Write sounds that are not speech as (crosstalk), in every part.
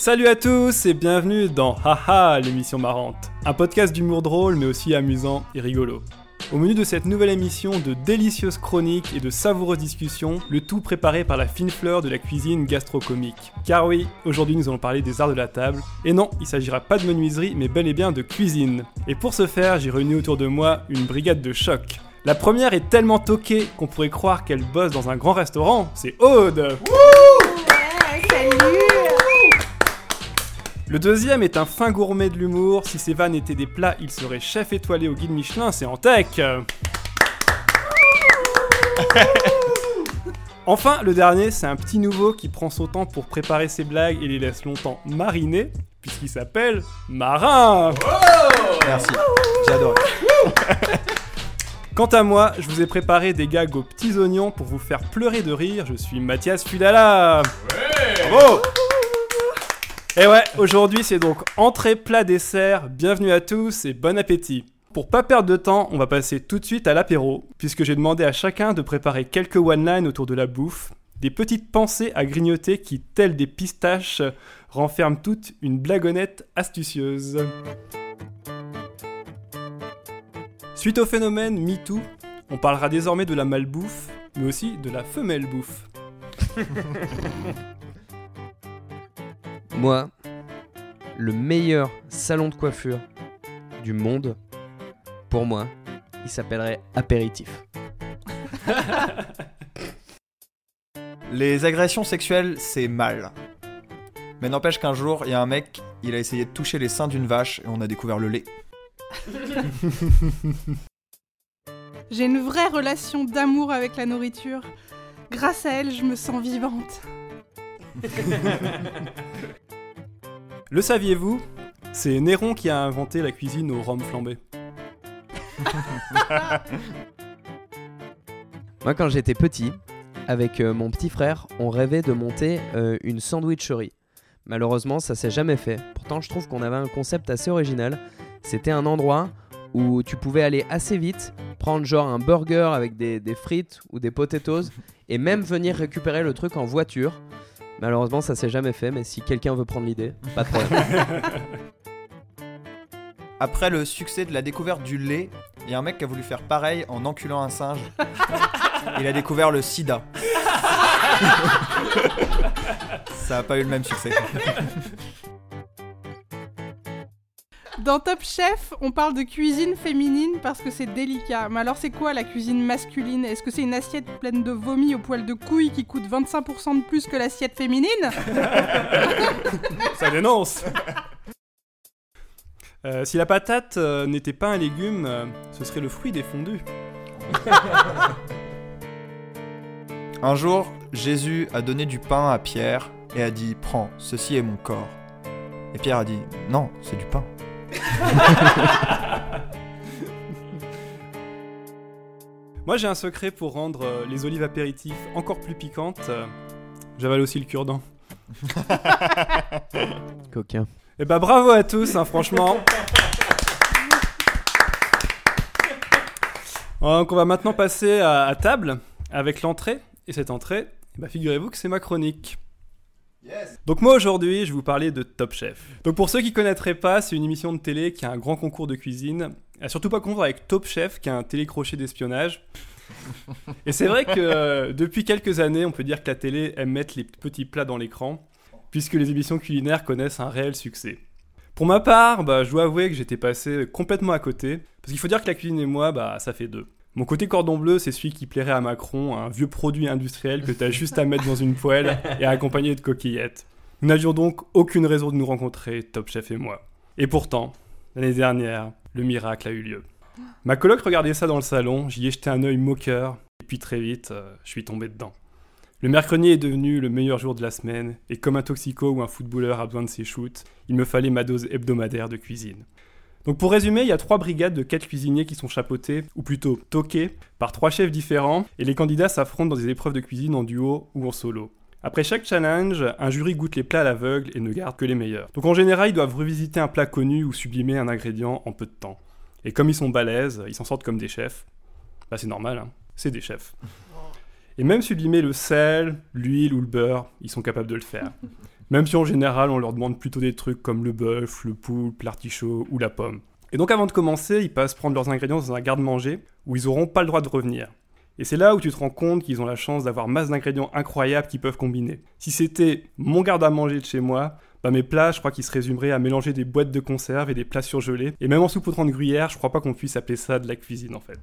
Salut à tous et bienvenue dans Haha, l'émission marrante. Un podcast d'humour drôle mais aussi amusant et rigolo. Au menu de cette nouvelle émission de délicieuses chroniques et de savoureuses discussions, le tout préparé par la fine fleur de la cuisine gastrocomique. Car oui, aujourd'hui nous allons parler des arts de la table. Et non, il s'agira pas de menuiserie mais bel et bien de cuisine. Et pour ce faire, j'ai réuni autour de moi une brigade de choc. La première est tellement toquée qu'on pourrait croire qu'elle bosse dans un grand restaurant, c'est Aude. Ouais, salut. Le deuxième est un fin gourmet de l'humour, si ses vannes étaient des plats, il serait chef étoilé au guide Michelin, c'est en tech. Enfin, le dernier, c'est un petit nouveau qui prend son temps pour préparer ses blagues et les laisse longtemps mariner, puisqu'il s'appelle Marin. Merci, j'adore. Quant à moi, je vous ai préparé des gags aux petits oignons pour vous faire pleurer de rire. Je suis Mathias Fudala. Bravo Et ouais, aujourd'hui c'est donc entrée, plat, dessert. Bienvenue à tous et bon appétit. Pour pas perdre de temps, on va passer tout de suite à l'apéro, puisque j'ai demandé à chacun de préparer quelques one-line autour de la bouffe, des petites pensées à grignoter qui, telles des pistaches, renferment toute une blagonnette astucieuse. Suite au phénomène MeToo, on parlera désormais de la malbouffe, mais aussi de la femelle bouffe. (laughs) Moi, le meilleur salon de coiffure du monde, pour moi, il s'appellerait Apéritif. (laughs) Les agressions sexuelles, c'est mal. Mais n'empêche qu'un jour, il y a un mec, il a essayé de toucher les seins d'une vache et on a découvert le lait. (laughs) J'ai une vraie relation d'amour avec la nourriture. Grâce à elle, je me sens vivante. (laughs) Le saviez-vous? C'est Néron qui a inventé la cuisine au rhum flambé. (laughs) Moi, quand j'étais petit, avec euh, mon petit frère, on rêvait de monter euh, une sandwicherie. Malheureusement, ça s'est jamais fait. Pourtant, je trouve qu'on avait un concept assez original. C'était un endroit où tu pouvais aller assez vite, prendre genre un burger avec des, des frites ou des potatoes, et même venir récupérer le truc en voiture. Malheureusement, ça s'est jamais fait, mais si quelqu'un veut prendre l'idée, pas de problème. (laughs) Après le succès de la découverte du lait, il y a un mec qui a voulu faire pareil en enculant un singe. il a découvert le sida. (laughs) Ça a pas eu le même succès. (laughs) Dans Top Chef, on parle de cuisine féminine parce que c'est délicat. Mais alors, c'est quoi la cuisine masculine? Est-ce que c'est une assiette pleine de vomi au poil de couille qui coûte 25% de plus que l'assiette féminine? (laughs) Ça dénonce Euh, Si la patate euh, n'était pas un légume, euh, ce serait le fruit des fondus. (laughs) Un jour, Jésus a donné du pain à Pierre et a dit Prends, ceci est mon corps. Et Pierre a dit Non, c'est du pain. (laughs) Moi j'ai un secret pour rendre euh, les olives apéritifs encore plus piquantes. Euh, J'avale aussi le cure-dent. (laughs) Coquin. Et bah bravo à tous, hein, franchement. Donc on va maintenant passer à, à table avec l'entrée. Et cette entrée, eh bah, figurez-vous que c'est ma chronique. Donc moi aujourd'hui, je vais vous parler de Top Chef. Donc pour ceux qui connaîtraient pas, c'est une émission de télé qui a un grand concours de cuisine. À surtout pas confondre avec Top Chef, qui a un télécrochet d'espionnage. (laughs) Et c'est vrai que euh, depuis quelques années, on peut dire que la télé aime mettre les petits plats dans l'écran, puisque les émissions culinaires connaissent un réel succès. Pour ma part, bah, je dois avouer que j'étais passé complètement à côté, parce qu'il faut dire que la cuisine et moi, bah, ça fait deux. Mon côté cordon bleu, c'est celui qui plairait à Macron, un vieux produit industriel que t'as juste à mettre dans une poêle et à accompagner de coquillettes. Nous n'avions donc aucune raison de nous rencontrer, Top Chef et moi. Et pourtant, l'année dernière, le miracle a eu lieu. Ma coloc regardait ça dans le salon, j'y ai jeté un œil moqueur, et puis très vite, euh, je suis tombé dedans. Le mercredi est devenu le meilleur jour de la semaine, et comme un toxico ou un footballeur a besoin de ses shoots, il me fallait ma dose hebdomadaire de cuisine. Donc pour résumer, il y a trois brigades de quatre cuisiniers qui sont chapeautés, ou plutôt toqués, par trois chefs différents, et les candidats s'affrontent dans des épreuves de cuisine en duo ou en solo. Après chaque challenge, un jury goûte les plats à l'aveugle et ne garde que les meilleurs. Donc en général, ils doivent revisiter un plat connu ou sublimer un ingrédient en peu de temps. Et comme ils sont balèzes, ils s'en sortent comme des chefs. Bah c'est normal, hein. c'est des chefs. Et même sublimer le sel, l'huile ou le beurre, ils sont capables de le faire. (laughs) Même si en général on leur demande plutôt des trucs comme le bœuf, le poulpe, l'artichaut ou la pomme. Et donc avant de commencer, ils passent prendre leurs ingrédients dans un garde-manger où ils n'auront pas le droit de revenir. Et c'est là où tu te rends compte qu'ils ont la chance d'avoir masse d'ingrédients incroyables qu'ils peuvent combiner. Si c'était mon garde-à-manger de chez moi, bah mes plats, je crois qu'ils se résumeraient à mélanger des boîtes de conserve et des plats surgelés. Et même en saupoudrant de gruyère, je crois pas qu'on puisse appeler ça de la cuisine en fait.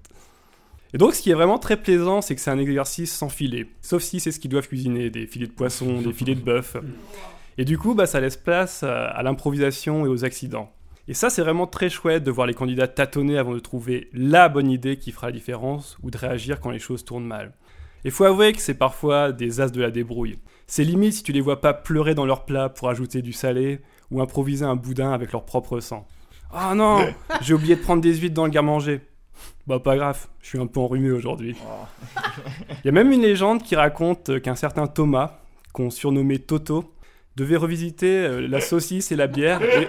Et donc, ce qui est vraiment très plaisant, c'est que c'est un exercice sans filet. Sauf si c'est ce qu'ils doivent cuisiner, des filets de poisson, des filets de bœuf. Et du coup, bah, ça laisse place à l'improvisation et aux accidents. Et ça, c'est vraiment très chouette de voir les candidats tâtonner avant de trouver la bonne idée qui fera la différence ou de réagir quand les choses tournent mal. Il faut avouer que c'est parfois des as de la débrouille. C'est limite si tu les vois pas pleurer dans leur plat pour ajouter du salé ou improviser un boudin avec leur propre sang. Ah oh non, (laughs) j'ai oublié de prendre des huîtres dans le garde-manger. Bah pas grave, je suis un peu enrhumé aujourd'hui. Oh. Il y a même une légende qui raconte qu'un certain Thomas, qu'on surnommait Toto, devait revisiter euh, la saucisse et la bière, et,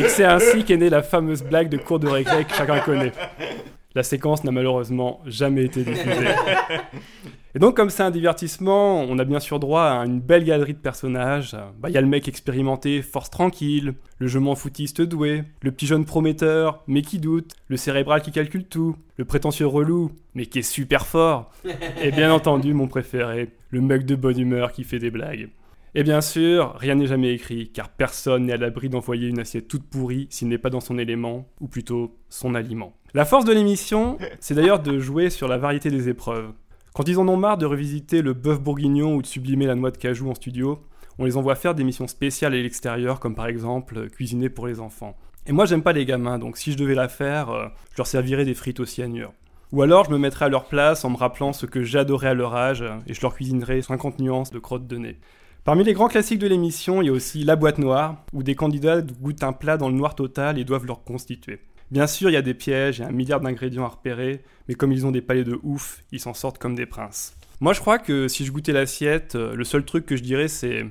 et c'est ainsi qu'est née la fameuse blague de cours de récré que chacun connaît. La séquence n'a malheureusement jamais été diffusée. Et donc, comme c'est un divertissement, on a bien sûr droit à une belle galerie de personnages. Bah, il y a le mec expérimenté, force tranquille, le je m'en foutiste doué, le petit jeune prometteur, mais qui doute, le cérébral qui calcule tout, le prétentieux relou, mais qui est super fort, et bien entendu, mon préféré, le mec de bonne humeur qui fait des blagues. Et bien sûr, rien n'est jamais écrit, car personne n'est à l'abri d'envoyer une assiette toute pourrie s'il n'est pas dans son élément, ou plutôt son aliment. La force de l'émission, c'est d'ailleurs de jouer sur la variété des épreuves. Quand ils en ont marre de revisiter le bœuf bourguignon ou de sublimer la noix de cajou en studio, on les envoie faire des missions spéciales à l'extérieur, comme par exemple cuisiner pour les enfants. Et moi j'aime pas les gamins, donc si je devais la faire, euh, je leur servirais des frites au cyanure. Ou alors je me mettrais à leur place en me rappelant ce que j'adorais à leur âge, et je leur cuisinerais 50 nuances de crotte de nez. Parmi les grands classiques de l'émission, il y a aussi La boîte noire, où des candidats goûtent un plat dans le noir total et doivent le reconstituer. Bien sûr, il y a des pièges et un milliard d'ingrédients à repérer, mais comme ils ont des palais de ouf, ils s'en sortent comme des princes. Moi, je crois que si je goûtais l'assiette, euh, le seul truc que je dirais, c'est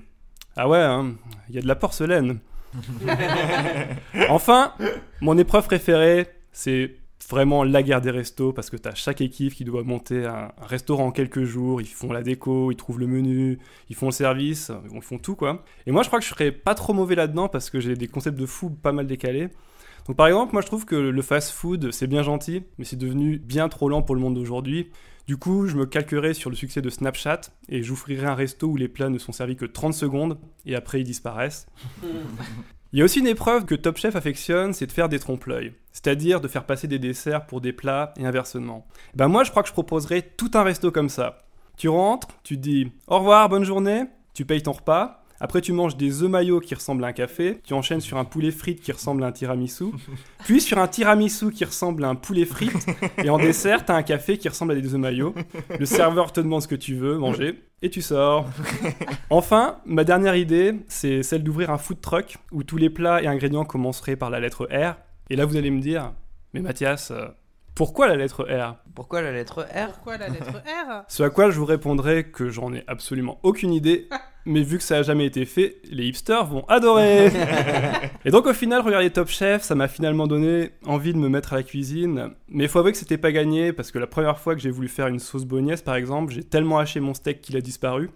Ah ouais, hein, il y a de la porcelaine. (laughs) enfin, mon épreuve préférée, c'est vraiment la guerre des restos parce que tu as chaque équipe qui doit monter un, restaurant en quelques jours, ils font la déco, ils trouvent le menu, ils font le service, ils font tout quoi. Et moi je crois que je serais pas trop mauvais là-dedans parce que j'ai des concepts de fou pas mal décalés. Donc par exemple, moi je trouve que le fast-food, c'est bien gentil, mais c'est devenu bien trop lent pour le monde d'aujourd'hui. Du coup, je me calquerai sur le succès de Snapchat et j'offrirai un resto où les plats ne sont servis que 30 secondes et après ils disparaissent. (laughs) Il y a aussi une épreuve que Top Chef affectionne, c'est de faire des trompe-l'œil, c'est-à-dire de faire passer des desserts pour des plats et inversement. Ben moi, je crois que je proposerais tout un resto comme ça. Tu rentres, tu dis au revoir, bonne journée, tu payes ton repas, après, tu manges des œufs maillots qui ressemblent à un café. Tu enchaînes sur un poulet frite qui ressemble à un tiramisu. (laughs) Puis sur un tiramisu qui ressemble à un poulet frite. Et en dessert, t'as un café qui ressemble à des œufs maillots. Le serveur te demande ce que tu veux manger. Et tu sors. (laughs) Enfin, ma dernière idée, c'est celle d'ouvrir un food truck où tous les plats et ingrédients commenceraient par la lettre R. Et là, vous allez me dire, mais Mathias, euh, pourquoi la lettre R? Pourquoi la lettre R? Pourquoi la lettre R? (laughs) Ce à quoi je vous répondrai que j'en ai absolument aucune idée, (laughs) mais vu que ça a jamais été fait, les hipsters vont adorer. (laughs) Et donc au final, regarder Top Chef, ça m'a finalement donné envie de me mettre à la cuisine, mais il faut avouer que c'était pas gagné, parce que la première fois que j'ai voulu faire une sauce bolognaise par exemple, j'ai tellement haché mon steak qu'il a disparu.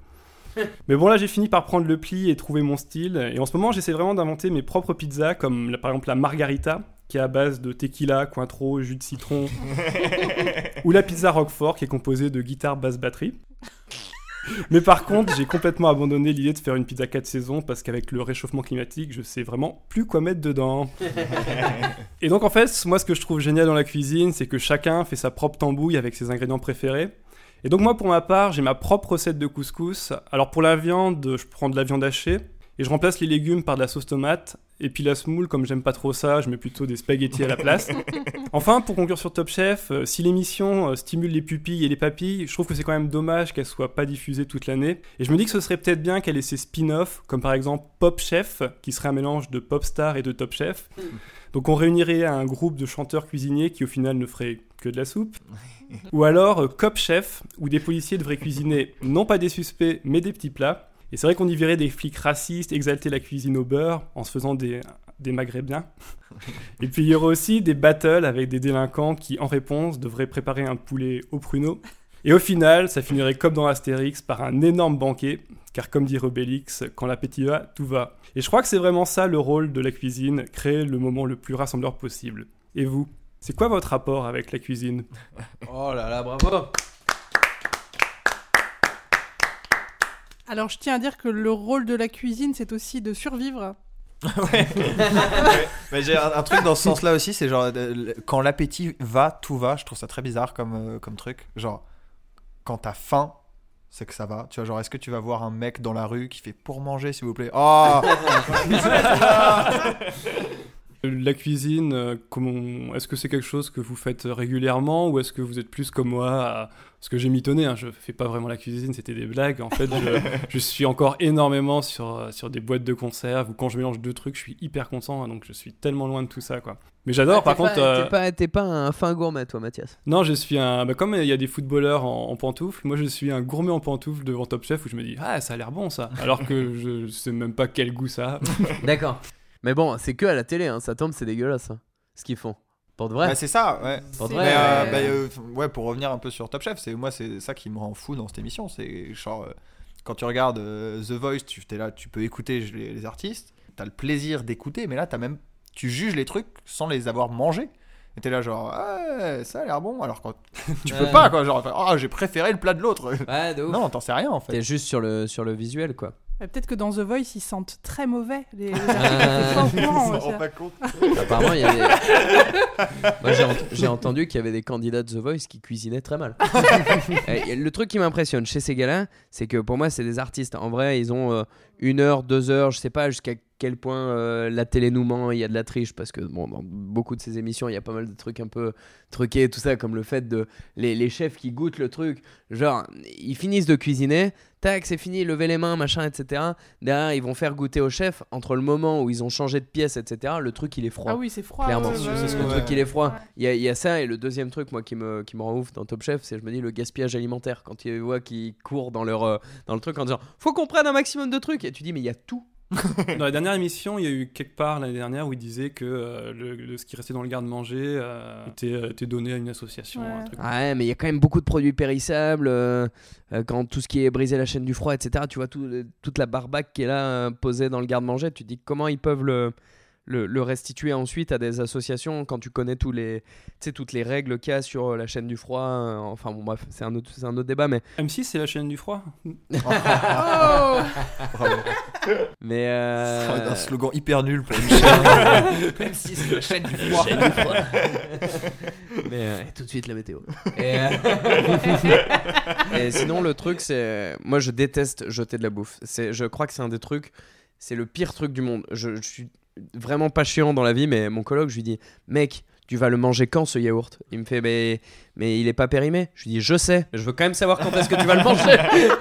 (laughs) Mais bon, là, j'ai fini par prendre le pli et trouver mon style. Et en ce moment, j'essaie vraiment d'inventer mes propres pizzas, comme par exemple la margarita, qui est à base de tequila, cointreau, jus de citron. (laughs) ou la pizza Roquefort, qui est composée de guitare, basse, batterie. Mais par contre, j'ai complètement abandonné l'idée de faire une pizza 4 saisons parce qu'avec le réchauffement climatique, je sais vraiment plus quoi mettre dedans. (laughs) Et donc en fait, moi ce que je trouve génial dans la cuisine, c'est que chacun fait sa propre tambouille avec ses ingrédients préférés. Et donc moi pour ma part, j'ai ma propre recette de couscous. Alors pour la viande, je prends de la viande hachée et je remplace les légumes par de la sauce tomate. Et puis la semoule, comme j'aime pas trop ça, je mets plutôt des spaghettis à la place. (laughs) enfin, pour conclure sur Top Chef, euh, si l'émission euh, stimule les pupilles et les papilles, je trouve que c'est quand même dommage qu'elle soit pas diffusée toute l'année. Et je me dis que ce serait peut-être bien qu'elle ait ses spin-offs, comme par exemple Pop Chef, qui serait un mélange de Pop Star et de Top Chef. Donc on réunirait un groupe de chanteurs cuisiniers qui au final ne ferait que de la soupe. (laughs) Ou alors euh, Cop Chef, où des policiers devraient cuisiner non pas des suspects, mais des petits plats. Et c'est vrai qu'on y verrait des flics racistes exalter la cuisine au beurre en se faisant des, des maghrébins. (laughs) Et puis il y aurait aussi des battles avec des délinquants qui, en réponse, devraient préparer un poulet au pruneau. Et au final, ça finirait comme dans Astérix par un énorme banquet, car comme dit Rebellix, quand l'appétit va, tout va. Et je crois que c'est vraiment ça le rôle de la cuisine, créer le moment le plus rassembleur possible. Et vous c'est quoi votre rapport avec la cuisine? Oh là là, bravo Alors je tiens à dire que le rôle de la cuisine, c'est aussi de survivre. (laughs) ouais. (laughs) Mais j'ai un, un truc dans ce sens-là aussi, c'est genre euh, quand l'appétit va, tout va. Je trouve ça très bizarre comme, euh, comme truc. Genre, quand t'as faim, c'est que ça va. Tu vois, genre, est-ce que tu vas voir un mec dans la rue qui fait pour manger, s'il vous plaît? Oh (laughs) La cuisine, euh, comment... est-ce que c'est quelque chose que vous faites régulièrement ou est-ce que vous êtes plus comme moi à... Parce que j'ai mitonné, hein, je fais pas vraiment la cuisine, c'était des blagues. En fait, je, (laughs) je suis encore énormément sur, euh, sur des boîtes de conserve ou quand je mélange deux trucs, je suis hyper content, hein, donc je suis tellement loin de tout ça. quoi. Mais j'adore, Ah, par contre. euh, T'es pas, t'es pas un fin gourmet, toi, Mathias? Non, je suis un. bah, comme il y a des footballeurs en, en pantoufles, moi je suis un gourmet en pantoufles devant Top Chef où je me dis Ah, ça a l'air bon ça. Alors que (laughs) je sais même pas quel goût ça a. (laughs) D'accord. Mais bon, c'est que à la télé, hein. ça tombe, c'est dégueulasse. hein, ce qu'ils font. Pour de vrai. Bah, c'est ça, ouais. Pour de vrai. Mais, euh, bah, euh, ouais, pour revenir un peu sur Top Chef, c'est moi c'est ça qui me rend fou dans cette émission, c'est genre euh, quand tu regardes The Voice, tu es là, tu peux écouter les, les artistes, t'as le plaisir d'écouter, mais là t'as même tu juges les trucs sans les avoir mangés. Et t'es là genre ouais, ça a l'air bon, alors quand (laughs) tu peux pas quoi, genre ah j'ai préféré le plat de l'autre. Ouais, de (laughs) ouf. Non, t'en sais rien en fait. T'es juste sur le, sur le visuel, quoi. Euh, Peut-être que dans The Voice, ils sentent très mauvais. Les, les (laughs) Ah. Ils s'en rendent pas compte. Apparemment, il y avait. (laughs) Moi, j'ai, ent- j'ai entendu qu'il y avait des candidats de The Voice qui cuisinaient très mal. (laughs) Le truc qui m'impressionne chez ces gars-là, c'est que pour moi, c'est des artistes. En vrai, ils ont euh, une heure, deux heures, je sais pas jusqu'à quel point euh, la télé nous ment, il y a de la triche, parce que bon, dans beaucoup de ces émissions, il y a pas mal de trucs un peu truqués, tout ça, comme le fait de les, les chefs qui goûtent le truc. Genre, ils finissent de cuisiner, tac, c'est fini, levez les mains, machin, etc. Derrière, ils vont faire goûter au chef entre le moment où ils ont changé de pièce, etc. Le truc, il est froid. Ah oui, c'est froid. Clairement, ouais, ouais, c'est ce ouais, le truc il est froid. Il y, y a ça et le deuxième truc moi qui me, qui me rend ouf dans Top Chef, c'est je me dis le gaspillage alimentaire quand tu vois qu'ils courent dans leur euh, dans le truc en disant faut qu'on prenne un maximum de trucs et tu dis mais il y a tout. (laughs) Dans la dernière émission, il y a eu quelque part l'année dernière où il disait que euh, le, le- ce qui restait dans le garde-manger euh, était, euh, était donné à une association. Ouais. un truc. Ouais mais il y a quand même beaucoup de produits périssables euh, euh, quand tout ce qui est briser la chaîne du froid etc. Tu vois tout, toute la barbaque qui est là euh, posée dans le garde-manger, tu te dis comment ils peuvent le le, le restituer ensuite à des associations quand tu connais tous les, toutes les règles qu'il y a sur euh, la chaîne du froid. euh, enfin bon bref, c'est un autre, c'est un autre débat, mais M6, c'est la chaîne du froid. Oh (laughs) Bravo. mais euh, Un slogan hyper nul pour une chaîne. Même si c'est la chaîne du froid. (laughs) Mais euh, et tout de suite la météo. Et, euh, (laughs) et sinon le truc c'est, moi je déteste jeter de la bouffe. C'est, je crois que c'est un des trucs, c'est le pire truc du monde. Je, je suis vraiment pas chiant dans la vie, mais mon coloc je lui dis, mec. Tu vas le manger quand ce yaourt? Il me fait mais, mais il est pas périmé. Je lui dis je sais, mais je veux quand même savoir quand est-ce que tu vas le manger.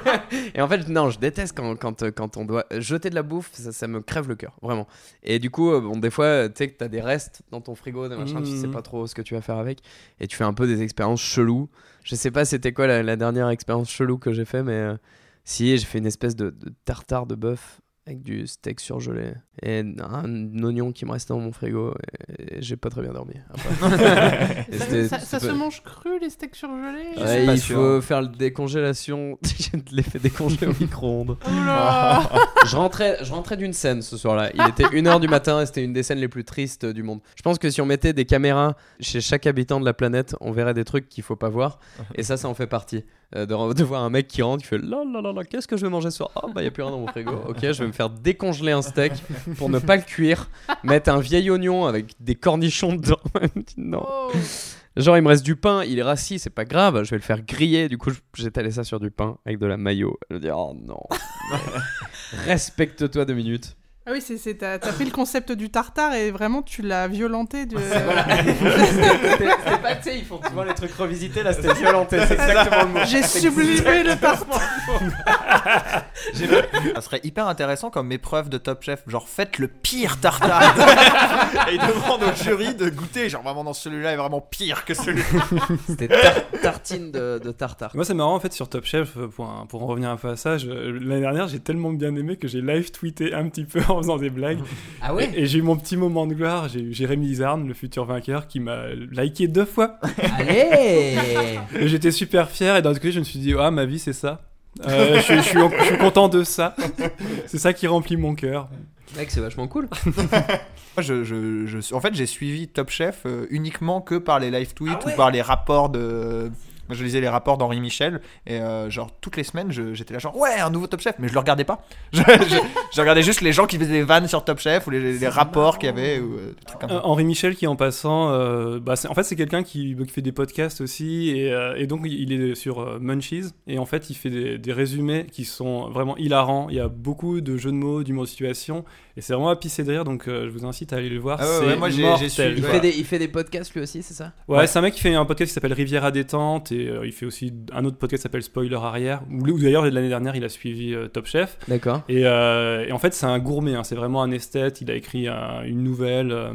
(laughs) et en fait non, je déteste quand, quand, quand on doit jeter de la bouffe, ça, ça me crève le cœur, vraiment. Et du coup, euh, bon, des fois, tu sais que t'as des restes dans ton frigo, des machins, tu sais Mhm. pas trop ce que tu vas faire avec. Et tu fais un peu des expériences cheloues. Je sais pas c'était quoi la, la dernière expérience chelou que j'ai fait, mais euh, si, j'ai fait une espèce de, de tartare de bœuf avec du steak surgelé et un oignon qui me restait dans mon frigo et, et j'ai pas très bien dormi. après. (laughs) Ça, se mange cru, les steaks surgelés Ouais, il sûr. faut faire le décongélation. (laughs) je l'ai fait décongeler au micro-ondes. (laughs) Je rentrais, je rentrais d'une scène ce soir-là. Il était 1h du matin et c'était une des scènes les plus tristes du monde. Je pense que si on mettait des caméras chez chaque habitant de la planète, on verrait des trucs qu'il faut pas voir. Et ça, ça en fait partie. Euh, de, (laughs) de voir un mec qui rentre, qui fait là là là là, qu'est-ce que je vais manger ce soir? Ah bah y a plus rien dans mon frigo. Ok, je vais me faire décongeler un steak pour ne pas le cuire, mettre un vieil oignon avec des cornichons dedans. (laughs) non. Oh. Genre, il me reste du pain, il est rassis, c'est pas grave, je vais le faire griller. Du coup, j'étalais ça sur du pain avec de la mayo. Je me dis, oh non. (laughs) Respecte-toi deux minutes. Ah oui, c'est, c'est, t'as, t'as pris le concept du tartare et vraiment tu l'as violenté. De... C'était (laughs) pas, tu sais, ils font souvent les trucs revisités, là, c'était violenté, c'est exactement le mot. J'ai sublimé le tartare. Ça serait hyper intéressant comme épreuve de Top Chef. Genre, faites le pire tartare. (laughs) et il demande au jury de goûter. Genre, vraiment, dans celui-là est vraiment pire que celui-là. C'était tar- tartine de, de tartare. Moi, c'est marrant en fait sur Top Chef, pour, un- pour en revenir un peu à ça. L'année dernière, j'ai tellement bien aimé que j'ai live tweeté un petit peu en faisant des blagues. Ah Et, et j'ai eu mon petit moment de gloire. J'ai eu Jérémy Izarn, le futur vainqueur, qui m'a liké deux fois. Allez Et j'étais super fier. Et d'un côté, je me suis dit, ah, ma vie, c'est ça. Euh, je, suis- je suis, je suis content de ça. c'est ça qui remplit mon cœur. Mec, c'est vachement cool. (laughs) Moi, je, je, je- en fait, j'ai suivi Top Chef euh, uniquement que par les live tweets Ah ouais ou par les rapports de. Moi, je lisais les rapports d'Henri Michel et euh, genre toutes les semaines j'étais là genre ouais un nouveau Top Chef mais je le regardais pas (laughs) je, je- je regardais juste les gens qui faisaient des vannes sur Top Chef ou les, les rapports qu'il y avait ou euh, des trucs comme Euh, ça. Henri Michel qui en passant, euh, bah, c'est- en fait c'est quelqu'un qui, qui fait des podcasts aussi et, euh, et donc il est sur euh, Munchies et en fait il fait des, des résumés qui sont vraiment hilarants. Il y a beaucoup de jeux de mots, d'humour de situation et c'est vraiment à pisser de rire donc euh, je vous incite à aller le voir. Ah ouais, c'est ouais, moi, j'ai- Il, fait des, il fait des podcasts lui aussi, c'est ça? Ouais, Ouais. c'est un mec qui fait un podcast qui s'appelle Rivière à détente et euh, il fait aussi un autre podcast qui s'appelle Spoiler arrière où, où d'ailleurs l'année dernière il a suivi euh, Top Chef D'accord. et, euh, et en fait c'est un gourmet, hein, c'est vraiment un esthète. Il a écrit un- une nouvelle. euh,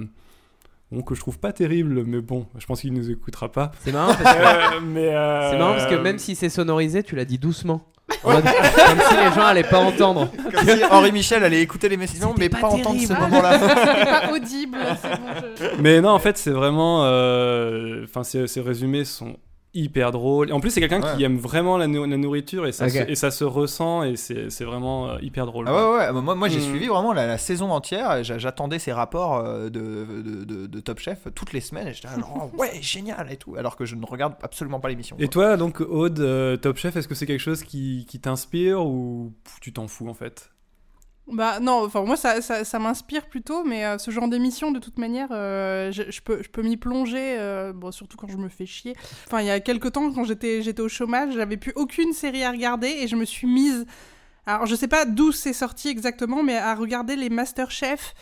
Bon, que je trouve pas terrible, mais bon, je pense qu'il nous écoutera pas. C'est marrant parce que. Euh, mais euh, C'est marrant parce que même si c'est sonorisé, tu l'as dit doucement. Mode- comme si les gens allaient pas entendre. Comme si Henri Michel allait écouter les messages mais pas pas, entendre ce moment-là (laughs) C'est pas (laughs) audible, c'est bon. je- Mais non, en fait, c'est vraiment. euh, Enfin, ces, ces résumés sont hyper drôles. Et en plus, c'est quelqu'un qui aime vraiment la, nou- la nourriture et ça, se, et ça se ressent et c'est vraiment euh, hyper drôle. Ah ouais, ouais, ouais. Moi, moi j'ai Mm. suivi vraiment la, la saison entière. J'attendais ces rapports euh, de, de, de- de Top Chef toutes les semaines. Et j'étais là, genre, (laughs) ouais, génial et tout. Alors que je ne regarde absolument pas l'émission. Et toi, donc, Aude, euh, Top Chef, est-ce que c'est quelque chose qui, qui t'inspire ou tu t'en fous en fait? Bah non, enfin moi ça, ça, ça m'inspire plutôt, mais euh, ce genre d'émission de toute manière, euh, je, peux, m'y plonger, euh, bon, surtout quand je me fais chier. Enfin il y a quelques temps quand j'étais au chômage, j'avais plus aucune série à regarder et je me suis mise, alors je sais pas d'où c'est sorti exactement, mais à regarder les Masterchef.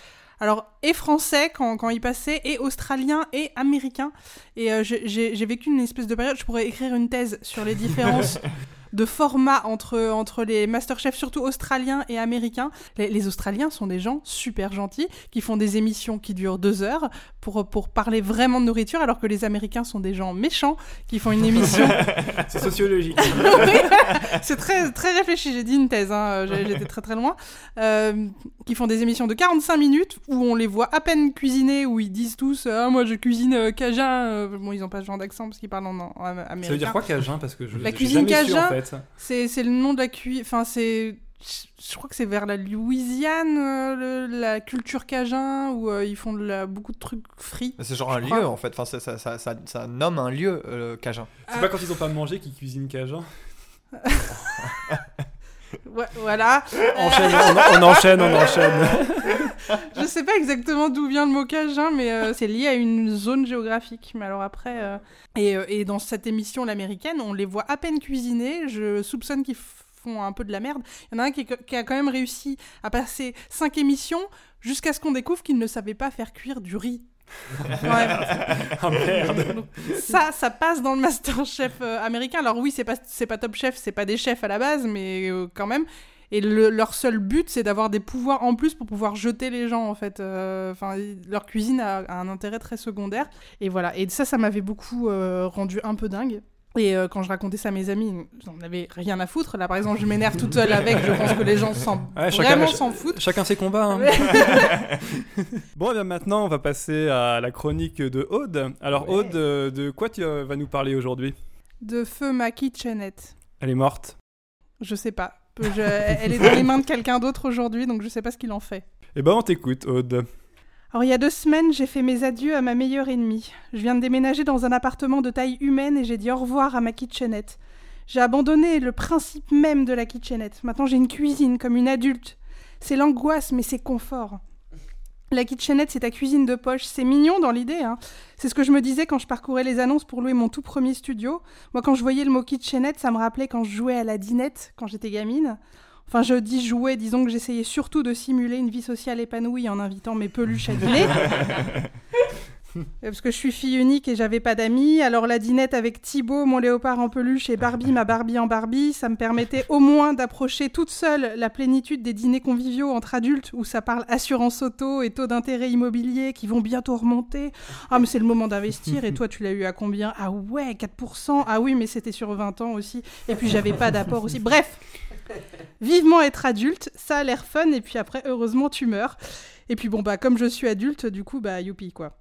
Alors, et français quand, quand ils passaient, et australien, et américain. Et j'ai vécu une espèce de période, je pourrais écrire une thèse sur les différences (laughs) de format entre, entre les Masterchef, surtout australiens et américains. Les, les Australiens sont des gens super gentils, qui font des émissions qui durent deux heures pour, pour parler vraiment de nourriture, alors que les Américains sont des gens méchants, qui font une émission... (laughs) C'est sociologique. (laughs) Oui, c'est très, très réfléchi, j'ai dit une thèse, hein, j'ai- j'étais très très loin. Euh, qui font des émissions de 45 minutes où on les voit à peine cuisiner, où ils disent tous Ah, Moi je cuisine euh, cajun. euh, Bon, ils ont pas ce genre d'accent parce qu'ils parlent en, en américain. Ça veut dire quoi Cajun? Parce que je La cuisine jamais su, Cajun, en fait. C'est c'est le nom de la cuisine. Enfin, c'est. Je crois que c'est vers la Louisiane, euh, le- la culture cajun, où euh, ils font de la- beaucoup de trucs frits. C'est genre un lieu en fait. Enfin, ça, ça, ça, ça, ça nomme un lieu, euh, Cajun. C'est pas quand ils ont pas mangé qu'ils cuisinent Cajun (laughs) Ouais, voilà. Enchaîne, on, on enchaîne, on enchaîne. (laughs) Je sais pas exactement d'où vient le mot cajun, mais euh, c'est lié à une zone géographique. Mais alors après, euh, et, euh, et dans cette émission l'américaine, on les voit à peine cuisiner. Je soupçonne qu'ils font un peu de la merde. Il y en a un qui, a quand même réussi à passer cinq émissions jusqu'à ce qu'on découvre qu'il ne savait pas faire cuire du riz. (laughs) Ouais. Ah merde. Ça, ça passe dans le Masterchef euh, américain. Alors oui, c'est pas c'est pas Top Chef, c'est pas des chefs à la base, mais quand même. Et le- leur seul but, c'est d'avoir des pouvoirs en plus pour pouvoir jeter les gens, en fait. Euh, Enfin, leur cuisine a, a un intérêt très secondaire. Et voilà. Et ça, ça m'avait beaucoup euh, rendu un peu dingue. Et euh, quand je racontais ça à mes amis, ils en avaient rien à foutre. Là, par exemple, je m'énerve toute seule avec. Je pense que les gens s'en Ouais, chacun- vraiment s'en foutent. Chacun ses combats. hein. (laughs) bon, et bien maintenant, on va passer à la chronique de Aude. Alors, Ouais. Aude, de quoi tu vas nous parler aujourd'hui? De feu ma kitchenette. Elle est morte. Je sais pas. Je- elle est dans les mains de quelqu'un d'autre aujourd'hui, donc je sais pas ce qu'il en fait. Eh ben, on t'écoute, Aude. Alors il y a deux semaines, j'ai fait mes adieux à ma meilleure ennemie. Je viens de déménager dans un appartement de taille humaine et j'ai dit au revoir à ma kitchenette. J'ai abandonné le principe même de la kitchenette. Maintenant j'ai une cuisine comme une adulte. C'est l'angoisse mais c'est confort. La kitchenette, c'est ta cuisine de poche. C'est mignon dans l'idée. Hein. C'est ce que je me disais quand je parcourais les annonces pour louer mon tout premier studio. Moi, quand je voyais le mot kitchenette, ça me rappelait quand je jouais à la dinette quand j'étais gamine. Enfin, je dis jouer, disons que j'essayais surtout de simuler une vie sociale épanouie en invitant mes peluches à dîner. (laughs) Parce que je suis fille unique et j'avais pas d'amis. Alors la dinette avec Thibaut, mon léopard en peluche, et Barbie, ma Barbie en Barbie, ça me permettait au moins d'approcher toute seule la plénitude des dîners conviviaux entre adultes où ça parle assurance auto et taux d'intérêt immobilier qui vont bientôt remonter. Ah mais c'est le moment d'investir et toi tu l'as eu à combien? Ah ouais, 4%. Ah oui mais c'était sur 20 ans aussi. Et puis j'avais pas d'apport aussi. Bref, vivement être adulte, ça a l'air fun et puis après heureusement tu meurs. Et puis bon bah comme je suis adulte, du coup bah youpi quoi.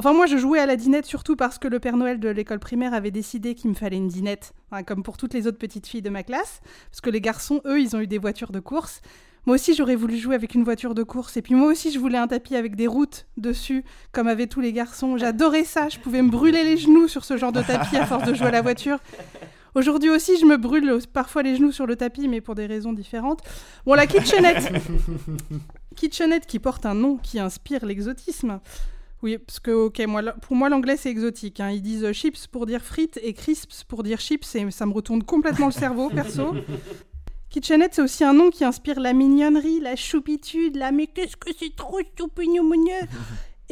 Enfin moi je jouais à la dinette surtout parce que le Père Noël de l'école primaire avait décidé qu'il me fallait une dinette, hein, comme pour toutes les autres petites filles de ma classe, parce que les garçons, eux, ils ont eu des voitures de course. Moi aussi j'aurais voulu jouer avec une voiture de course, et puis moi aussi je voulais un tapis avec des routes dessus, comme avaient tous les garçons. J'adorais ça, je pouvais me brûler les genoux sur ce genre de tapis à force de jouer à la voiture. Aujourd'hui aussi, je me brûle parfois les genoux sur le tapis, mais pour des raisons différentes. Bon, la kitchenette. (laughs) kitchenette qui porte un nom qui inspire l'exotisme. Oui, parce que, ok, moi, pour moi, l'anglais, c'est exotique. Hein. Ils disent chips pour dire frites et crisps pour dire chips, et ça me retourne complètement le cerveau, (laughs) perso. Kitchenette, c'est aussi un nom qui inspire la mignonnerie, la choupitude, la mais qu'est-ce que c'est trop choupignon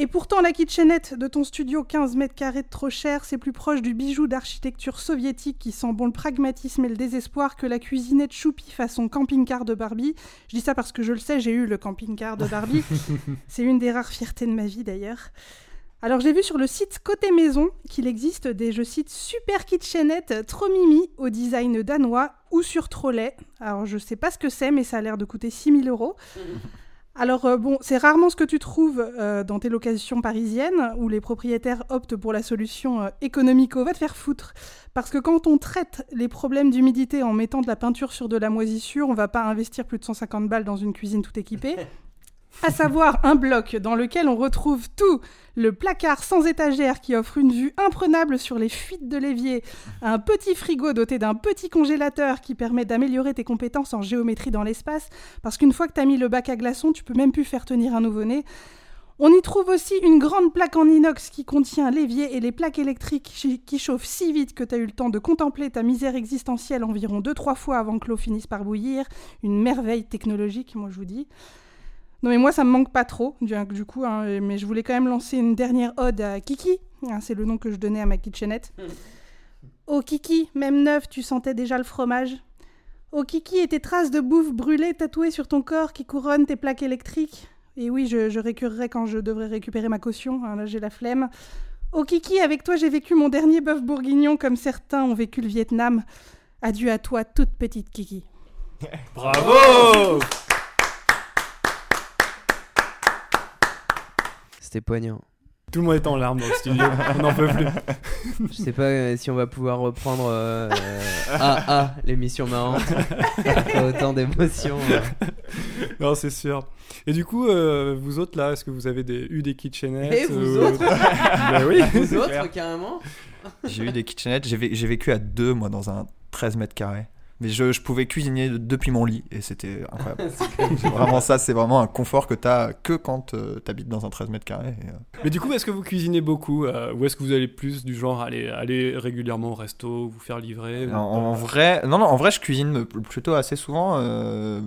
Et pourtant, la kitchenette de ton studio 15 mètres carrés de trop cher, c'est plus proche du bijou d'architecture soviétique qui sent bon le pragmatisme et le désespoir que la cuisinette choupi façon camping-car de Barbie. Je dis ça parce que je le sais, j'ai eu le camping-car de Barbie. (laughs) c'est une des rares fiertés de ma vie d'ailleurs. Alors j'ai vu sur le site Côté Maison qu'il existe des, je cite, super kitchenettes trop mimi au design danois ou sur trolley. Alors je sais pas ce que c'est, mais ça a l'air de coûter 6000 euros. (laughs) Alors euh, bon, c'est rarement ce que tu trouves euh, dans tes locations parisiennes où les propriétaires optent pour la solution euh, économico. Va te faire foutre. Parce que quand on traite les problèmes d'humidité en mettant de la peinture sur de la moisissure, on va pas investir plus de 150 balles dans une cuisine tout équipée. (laughs) à savoir un bloc dans lequel on retrouve tout, le placard sans étagère qui offre une vue imprenable sur les fuites de l'évier, un petit frigo doté d'un petit congélateur qui permet d'améliorer tes compétences en géométrie dans l'espace, parce qu'une fois que tu as mis le bac à glaçons, tu peux même plus faire tenir un nouveau-né. On y trouve aussi une grande plaque en inox qui contient l'évier et les plaques électriques qui chauffent si vite que tu as eu le temps de contempler ta misère existentielle environ 2-3 fois avant que l'eau finisse par bouillir. Une merveille technologique, moi je vous dis. Non, mais moi, ça me manque pas trop, du, coup, hein, mais je voulais quand même lancer une dernière ode à Kiki. Hein, c'est le nom que je donnais à ma kitchenette. Oh Kiki, même neuf, tu sentais déjà le fromage. Oh Kiki, et tes traces de bouffe brûlée tatouées sur ton corps qui couronnent tes plaques électriques. Et oui, je, je récurrerai quand je devrais récupérer ma caution. Hein, là, j'ai la flemme. Oh Kiki, avec toi, j'ai vécu mon dernier bœuf bourguignon comme certains ont vécu le Vietnam. Adieu à toi, toute petite Kiki. (laughs) Bravo C'était poignant. Tout le monde est en larmes dans le studio, (laughs) on n'en peut plus. Je sais pas euh, si on va pouvoir reprendre euh, ah ah l'émission marrante autant d'émotions. euh. Non, c'est sûr. Et du coup, euh, vous autres là, est-ce que vous avez des, eu des kitchenettes Et vous euh, autres (laughs) Bah oui. Vous autres carrément J'ai eu des kitchenettes. J'ai vécu à deux, moi, dans un 13 mètres carrés. Mais je, je pouvais cuisiner de- depuis mon lit et c'était incroyable. (laughs) C'est vraiment ça, c'est vraiment un confort que t'as que quand euh, t'habites dans un 13 mètres carrés. et, euh, Mais du coup, est-ce que vous cuisinez beaucoup euh, Ou est-ce que vous allez plus du genre aller, aller régulièrement au resto, vous faire livrer ou- En, en vrai, non, non, en vrai, je cuisine plutôt assez souvent, euh,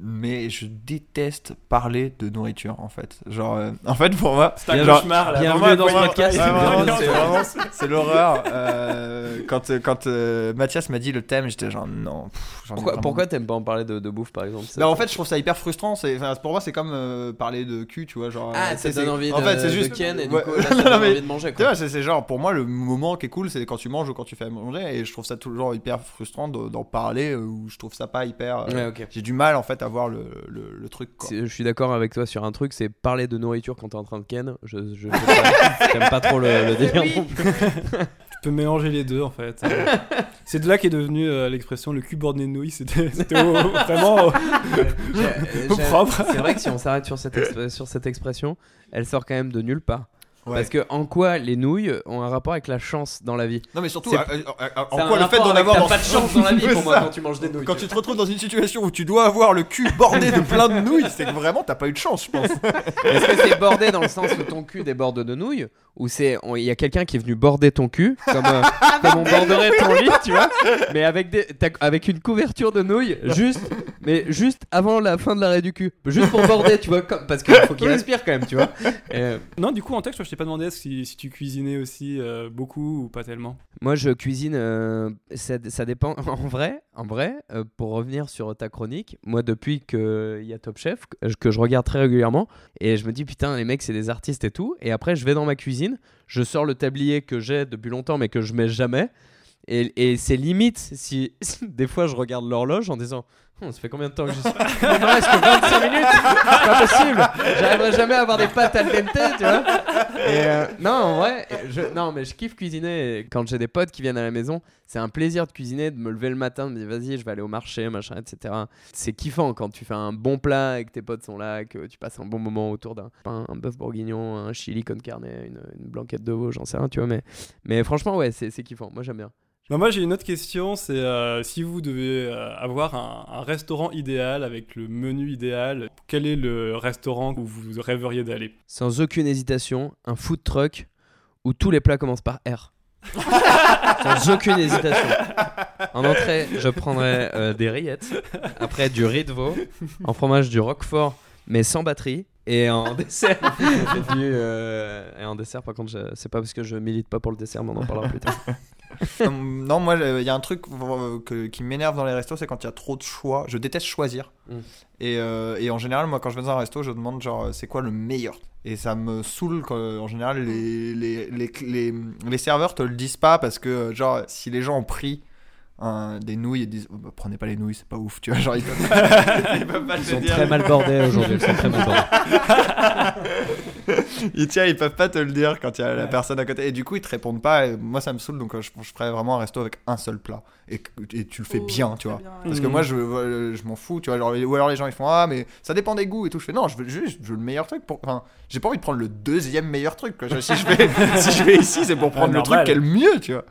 mais je déteste parler de nourriture en fait. Genre, euh, en fait, pour moi, C'est un genre- cauchemar là. bienvenue Vraiment, dans ce vraiment, podcast, Ouais, c'est l'horreur. Quand quand euh, Mathias m'a dit le thème, j'étais genre non. pff, Pourquoi, t'aimes pas en parler de, de bouffe par exemple ça- Bah, en fait, je trouve ça hyper frustrant. C'est, pour moi, c'est comme euh, parler de cul, tu vois, genre. Ah, euh, ça donne envie En de, fait, c'est de juste. Ken et Ouais. du coup là, ça (laughs) donne envie de manger Tu quoi. vois, c'est, genre, pour moi, le moment qui est cool, c'est quand tu manges ou quand tu fais à manger, et je trouve ça toujours hyper frustrant de- d'en parler, euh, ou je trouve ça pas hyper. euh, Ouais, ok. J'ai du mal, en fait, à voir le, le, le truc, quoi. Je suis d'accord avec toi sur un truc, c'est parler de nourriture quand t'es en train de ken. Je, je, je- (laughs) pas trop le, le délire Oui. non plus. (laughs) Peux mélanger les deux en fait. (laughs) C'est de là qu'est devenue euh, l'expression le cul bordé de nouilles. C'était (laughs) c'était au- vraiment. au- (laughs) J'ai- Au j'ai- propre. C'est vrai que si on s'arrête sur, cette sur cette expression, elle sort quand même de nulle part. Ouais. Parce que en quoi les nouilles ont un rapport avec la chance dans la vie? Non, mais surtout, C'est- euh, Ça a en quoi le fait rapport d'en avoir t'as dans pas de (laughs) chance dans la vie pour moi quand tu manges des nouilles. Quand tu te retrouves dans une situation où tu dois avoir le cul bordé de plein de nouilles, c'est que vraiment t'as pas eu de chance, je pense. (laughs) Est-ce que c'est bordé dans le sens où ton cul déborde de nouilles ou c'est on- il y a quelqu'un qui est venu border ton cul comme euh, (laughs) comme on borderait ton lit, tu vois, mais avec des t'as- avec une couverture de nouilles juste mais juste avant la fin de l'arrêt du cul. Juste pour border, tu vois, comme- parce qu'il faut qu'il respire quand même, tu vois. Et, euh, Non, du coup, en texte, je t'ai pas demandé si, si tu cuisinais aussi euh, beaucoup ou pas tellement. moi, je cuisine, euh, ça, ça dépend. (laughs) En vrai, en vrai euh, pour revenir sur ta chronique, moi, depuis qu'il y a Top Chef, que, que je regarde très régulièrement, et je me dis, putain, les mecs, c'est des artistes et tout. Et après, je vais dans ma cuisine, je sors le tablier que j'ai depuis longtemps, mais que je mets jamais. Et, et c'est limite si (laughs) des fois je regarde l'horloge en disant Hum, ça fait combien de temps que j'y suis? (laughs) Il me reste que 25 minutes C'est pas possible J'arriverai jamais à avoir des pâtes al dente, tu vois euh, non, en vrai, je, non, mais je kiffe cuisiner. Quand j'ai des potes qui viennent à la maison, c'est un plaisir de cuisiner, de me lever le matin, de me dire vas-y, je vais aller au marché, machin, etc. C'est kiffant quand tu fais un bon plat et que tes potes sont là, que tu passes un bon moment autour d'un pain, un bœuf bourguignon, un chili con carne, une, blanquette de veau, j'en sais rien, tu vois. Mais, franchement, ouais, c'est kiffant. Moi, j'aime bien. Bah, moi, j'ai une autre question c'est euh, si vous devez euh, avoir un, un restaurant idéal avec le menu idéal, quel est le restaurant où vous rêveriez d'aller? Sans aucune hésitation, un food truck où tous les plats commencent par R. (laughs) Sans aucune hésitation. En entrée, je prendrais euh, des rillettes. Après, du riz de veau. En fromage, du roquefort, mais sans batterie. Et en dessert, du, (laughs) euh, et en dessert, par contre, c'est pas parce que je milite pas pour le dessert, mais on en parlera plus tard. (laughs) Non, moi, il y a un truc euh, que- qui m'énerve dans les restos, c'est quand il y a trop de choix. Je déteste choisir. Mm. Et, euh, et en général, moi, quand je vais dans un resto, je demande genre, c'est quoi le meilleur? Et ça me saoule quand, en général, les, les, les, les, les serveurs te le disent pas parce que, genre, si les gens ont pris un- des nouilles et disent, Oh, bah, prenez pas les nouilles, c'est pas ouf, tu vois. Genre, ils (laughs) peuvent pas, (laughs) ils peuvent pas te Ils le sont dire. très mal bordés aujourd'hui. Ils sont très mal bordés. (laughs) ils, tiens, ils peuvent pas te le dire quand il y a la personne à côté. Et du coup, ils te répondent pas. Et moi, ça me saoule. Donc, euh, je, je ferais vraiment un resto avec un seul plat. Et, tu le fais Oh, bien, tu vois. bien, ouais. Parce que Mhm. moi, je, euh, je m'en fous, tu vois. genre, ou alors les gens, ils font Ah, mais ça dépend des goûts et tout. Je fais Non, je veux juste je veux le meilleur truc. Pour... Enfin, j'ai pas envie de prendre le deuxième meilleur truc. Quoi. Si, je vais, si je vais ici, c'est pour prendre le normal. truc qui est le mieux, tu vois.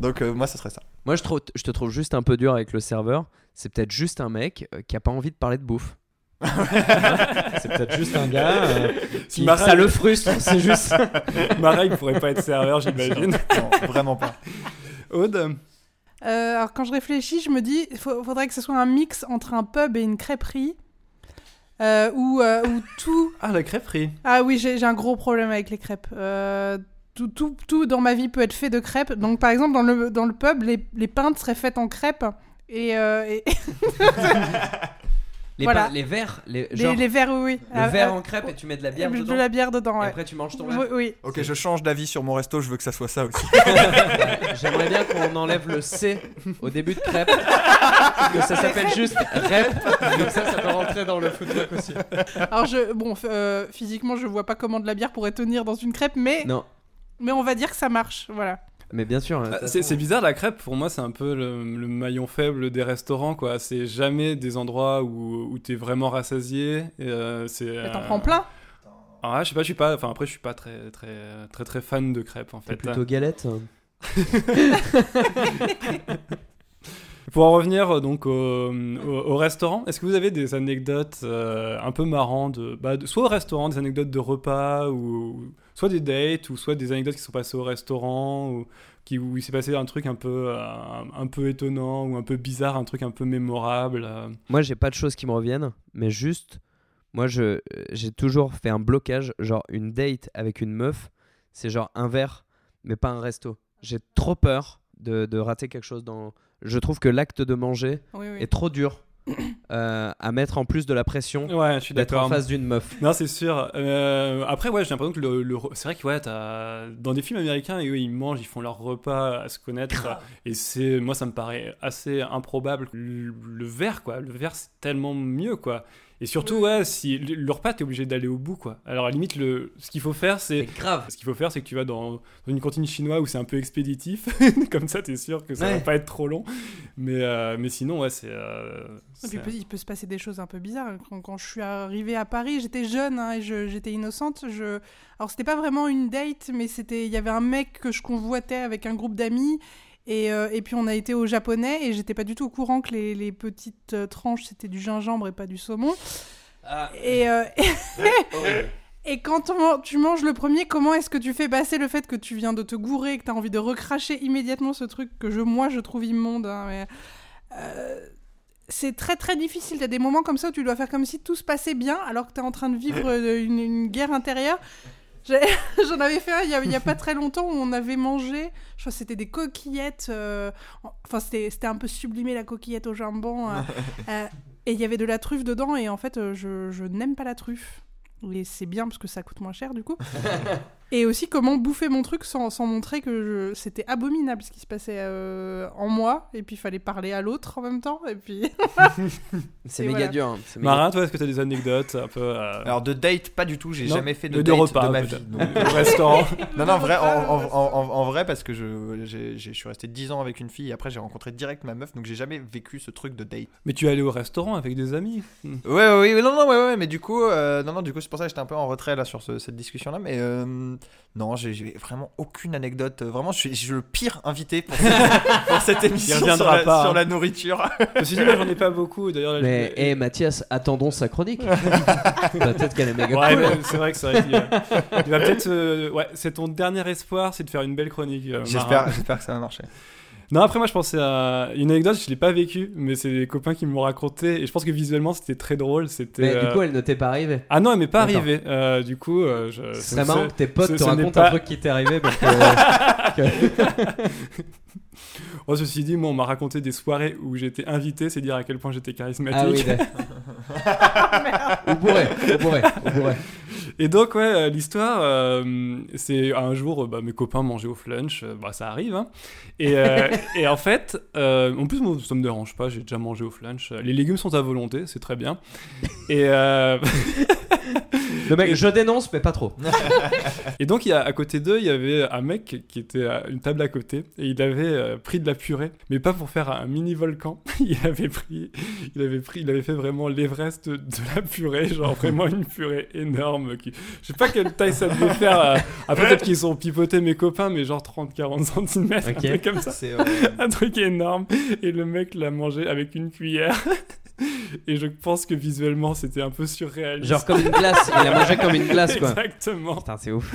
Donc, euh, moi, ça serait ça. Moi, je, trouve, je te trouve juste un peu dur avec le serveur. C'est peut-être juste un mec euh, qui a pas envie de parler de bouffe. (laughs) c'est peut-être juste un gars euh, (laughs) qui ça le frustre. (laughs) C'est juste. Marais, il pourrait pas être serveur, j'imagine. Non, vraiment pas. Aude Euh, alors quand je réfléchis, je me dis, il faudrait que ce soit un mix entre un pub et une crêperie. Euh, où, euh, où tout... Ah, la crêperie. Ah oui, j'ai j'ai un gros problème avec les crêpes. Euh, tout, tout, tout dans ma vie peut être fait de crêpes. Donc par exemple, dans le, dans le pub, les, les pintes seraient faites en crêpes. Et, euh, et- Les, Voilà. les verres, les, les, genre, les verres, oui, le Ah, verre euh, en crêpe et tu mets de la bière de dedans. la bière dedans, Et ouais. après tu manges ton Oui, verre. oui. Ok, je change d'avis sur mon resto. Je veux que ça soit ça aussi. (laughs) J'aimerais bien qu'on enlève le C au début de crêpe. que ça s'appelle juste rep. Comme ça, ça peut rentrer dans le food truck aussi. Alors je, bon, f- euh, physiquement, je vois pas comment de la bière pourrait tenir dans une crêpe, mais, Non, mais on va dire que ça marche, voilà. mais bien sûr. hein, Ah, toute C'est bizarre, la crêpe, pour moi, c'est un peu le, le maillon faible des restaurants, quoi. C'est jamais des endroits où, où t'es vraiment rassasié. et, euh, c'est, Mais T'en euh, prends plein Ah, je sais pas, je suis pas. Enfin, après, je suis pas très, très, très, très fan de crêpes, en fait. plutôt galette. hein. (laughs) Pour en revenir euh, donc au, au- au restaurant, est-ce que vous avez des anecdotes euh, un peu marrantes, de, bah, de- soit au restaurant, des anecdotes de repas, ou soit des dates, ou soit des anecdotes qui sont passées au restaurant, ou qui, où il s'est passé un truc un peu, euh, un, peu étonnant, ou un peu bizarre, un truc un peu mémorable euh. Moi, j'ai pas de choses qui me reviennent, mais juste, moi, je j'ai toujours fait un blocage, genre une date avec une meuf, c'est genre un verre, mais pas un resto. J'ai trop peur de, de rater quelque chose dans. Je trouve que l'acte de manger Oui, oui. est trop dur (coughs) euh, à mettre en plus de la pression Ouais, je suis d'être en face d'une meuf. Non, c'est sûr. Euh, après, ouais, j'ai l'impression que le, c'est vrai que ouais, t'as- dans des films américains, eux, ils mangent, ils font leur repas à se connaître. et c'est, moi, ça me paraît assez improbable. Le, le verre, quoi, le verre, c'est tellement mieux, quoi. Et surtout, ouais, si le, repas, t'es obligé d'aller au bout, quoi. Alors, à la limite, le, ce qu'il faut faire, c'est grave. ce qu'il faut faire, c'est que tu vas dans, dans une cantine chinoise où c'est un peu expéditif. (laughs) Comme ça, t'es sûr que ça va Ouais. pas être trop long. Mais, euh, mais sinon, ouais, c'est. euh, Et puis, c'est- il peut, se passer des choses un peu bizarres. Quand, quand je suis arrivée à Paris, j'étais jeune hein, et je- j'étais innocente. Je... Alors, c'était pas vraiment une date, mais c'était il y avait un mec que je convoitais avec un groupe d'amis. Et, euh, et puis, on a été au japonais et j'étais pas du tout au courant que les, les petites euh, tranches c'était du gingembre et pas du saumon. Et, euh, (laughs) et quand on tu manges le premier, comment est-ce que tu fais passer le fait que tu viens de te gourer et que tu as envie de recracher immédiatement ce truc que je, moi je trouve immonde hein, mais, euh, c'est très très difficile. T'as des moments comme ça où tu dois faire comme si tout se passait bien alors que t'es en train de vivre une, une guerre intérieure. (laughs) J'en avais fait un il y, a, a pas très longtemps où on avait mangé, je crois que c'était des coquillettes, euh, en- enfin c'était c'était un peu sublimé la coquillette au jambon, euh, (laughs) euh, et il y avait de la truffe dedans et en fait je, je n'aime pas la truffe. Et c'est bien parce que ça coûte moins cher du coup. (laughs) et aussi comment bouffer mon truc sans, sans montrer que je- c'était abominable ce qui se passait euh, en moi et puis il fallait parler à l'autre en même temps et puis (laughs) (laughs) C'est Et méga voilà. dur. hein, c'est méga- Marin, toi, est-ce que t'as des anecdotes un peu euh, Alors de date, pas du tout. J'ai jamais fait de date de repas, de ma vie. donc- (laughs) au restaurant Non, non, vrai, en, en- en- vrai, parce que je, j'ai- j'ai- je suis resté 10 ans avec une fille et après j'ai rencontré direct ma meuf, donc j'ai jamais vécu ce truc de date. Mais tu es allé au restaurant avec des amis Ouais, ouais, ouais, non, non, ouais, ouais, mais du coup, euh, non, non, du coup, c'est pour ça que j'étais un peu en retrait là sur ce- cette discussion-là, mais euh, non, j'ai vraiment aucune anecdote. Vraiment, je suis, je suis le pire invité pour, (laughs) pour cette émission sur, la, pas, sur hein. la nourriture. (laughs) Ceci dit, moi, j'en ai pas beaucoup. D'ailleurs, Mais, je- hé Mathias, attendons sa chronique. (laughs) Peut-être qu'elle est méga Ouais, cool. c'est vrai que c'est vrai qu'il va, il va peut-être. euh, ouais, c'est ton dernier espoir, c'est de faire une belle chronique. euh, j'espère que ça va marcher. Non, après, moi, je pensais à une anecdote, je l'ai pas vécue, mais c'est des copains qui m'ont raconté, et je pense que visuellement, c'était très drôle. C'était. Mais euh, du coup, elle ne t'est pas arrivée. Ah non, elle m'est pas Attends. arrivée. Euh, du coup, euh, je. C'est marrant que tes potes te racontent pas- un truc qui t'est arrivé parce (laughs) que. Oh, ceci dit, moi, on m'a raconté des soirées où j'étais invité, c'est dire à quel point j'étais charismatique. ah oui. Ou bourré, ou bourré, ou bourré. Et donc, ouais, euh, l'histoire, euh, c'est un jour, euh, bah, mes copains mangeaient au flunch, bah, ça arrive, hein. Et, (laughs) et en fait, en plus, moi, ça me dérange pas, j'ai déjà mangé au flunch. Les légumes sont à volonté, c'est très bien. Et, Le mec, je dénonce, mais pas trop. (laughs) et donc, il y a, à côté d'eux, il y avait un mec qui était à une table à côté, et il avait euh, pris de la purée, mais pas pour faire un mini volcan. (laughs) il avait pris, il avait pris, il avait fait vraiment l'Everest de, de la purée, genre vraiment une purée énorme. Qui, je sais pas quelle taille ça devait faire. euh, après, peut-être qu'ils ont pipoté mes copains, mais genre 30-40 cm, Ok. un truc comme ça. (laughs) Un truc énorme. Et le mec l'a mangé avec une cuillère. (laughs) Et je pense que visuellement, c'était un peu surréaliste. Genre comme une glace, il a mangé comme une glace quoi. Exactement. Putain, c'est ouf.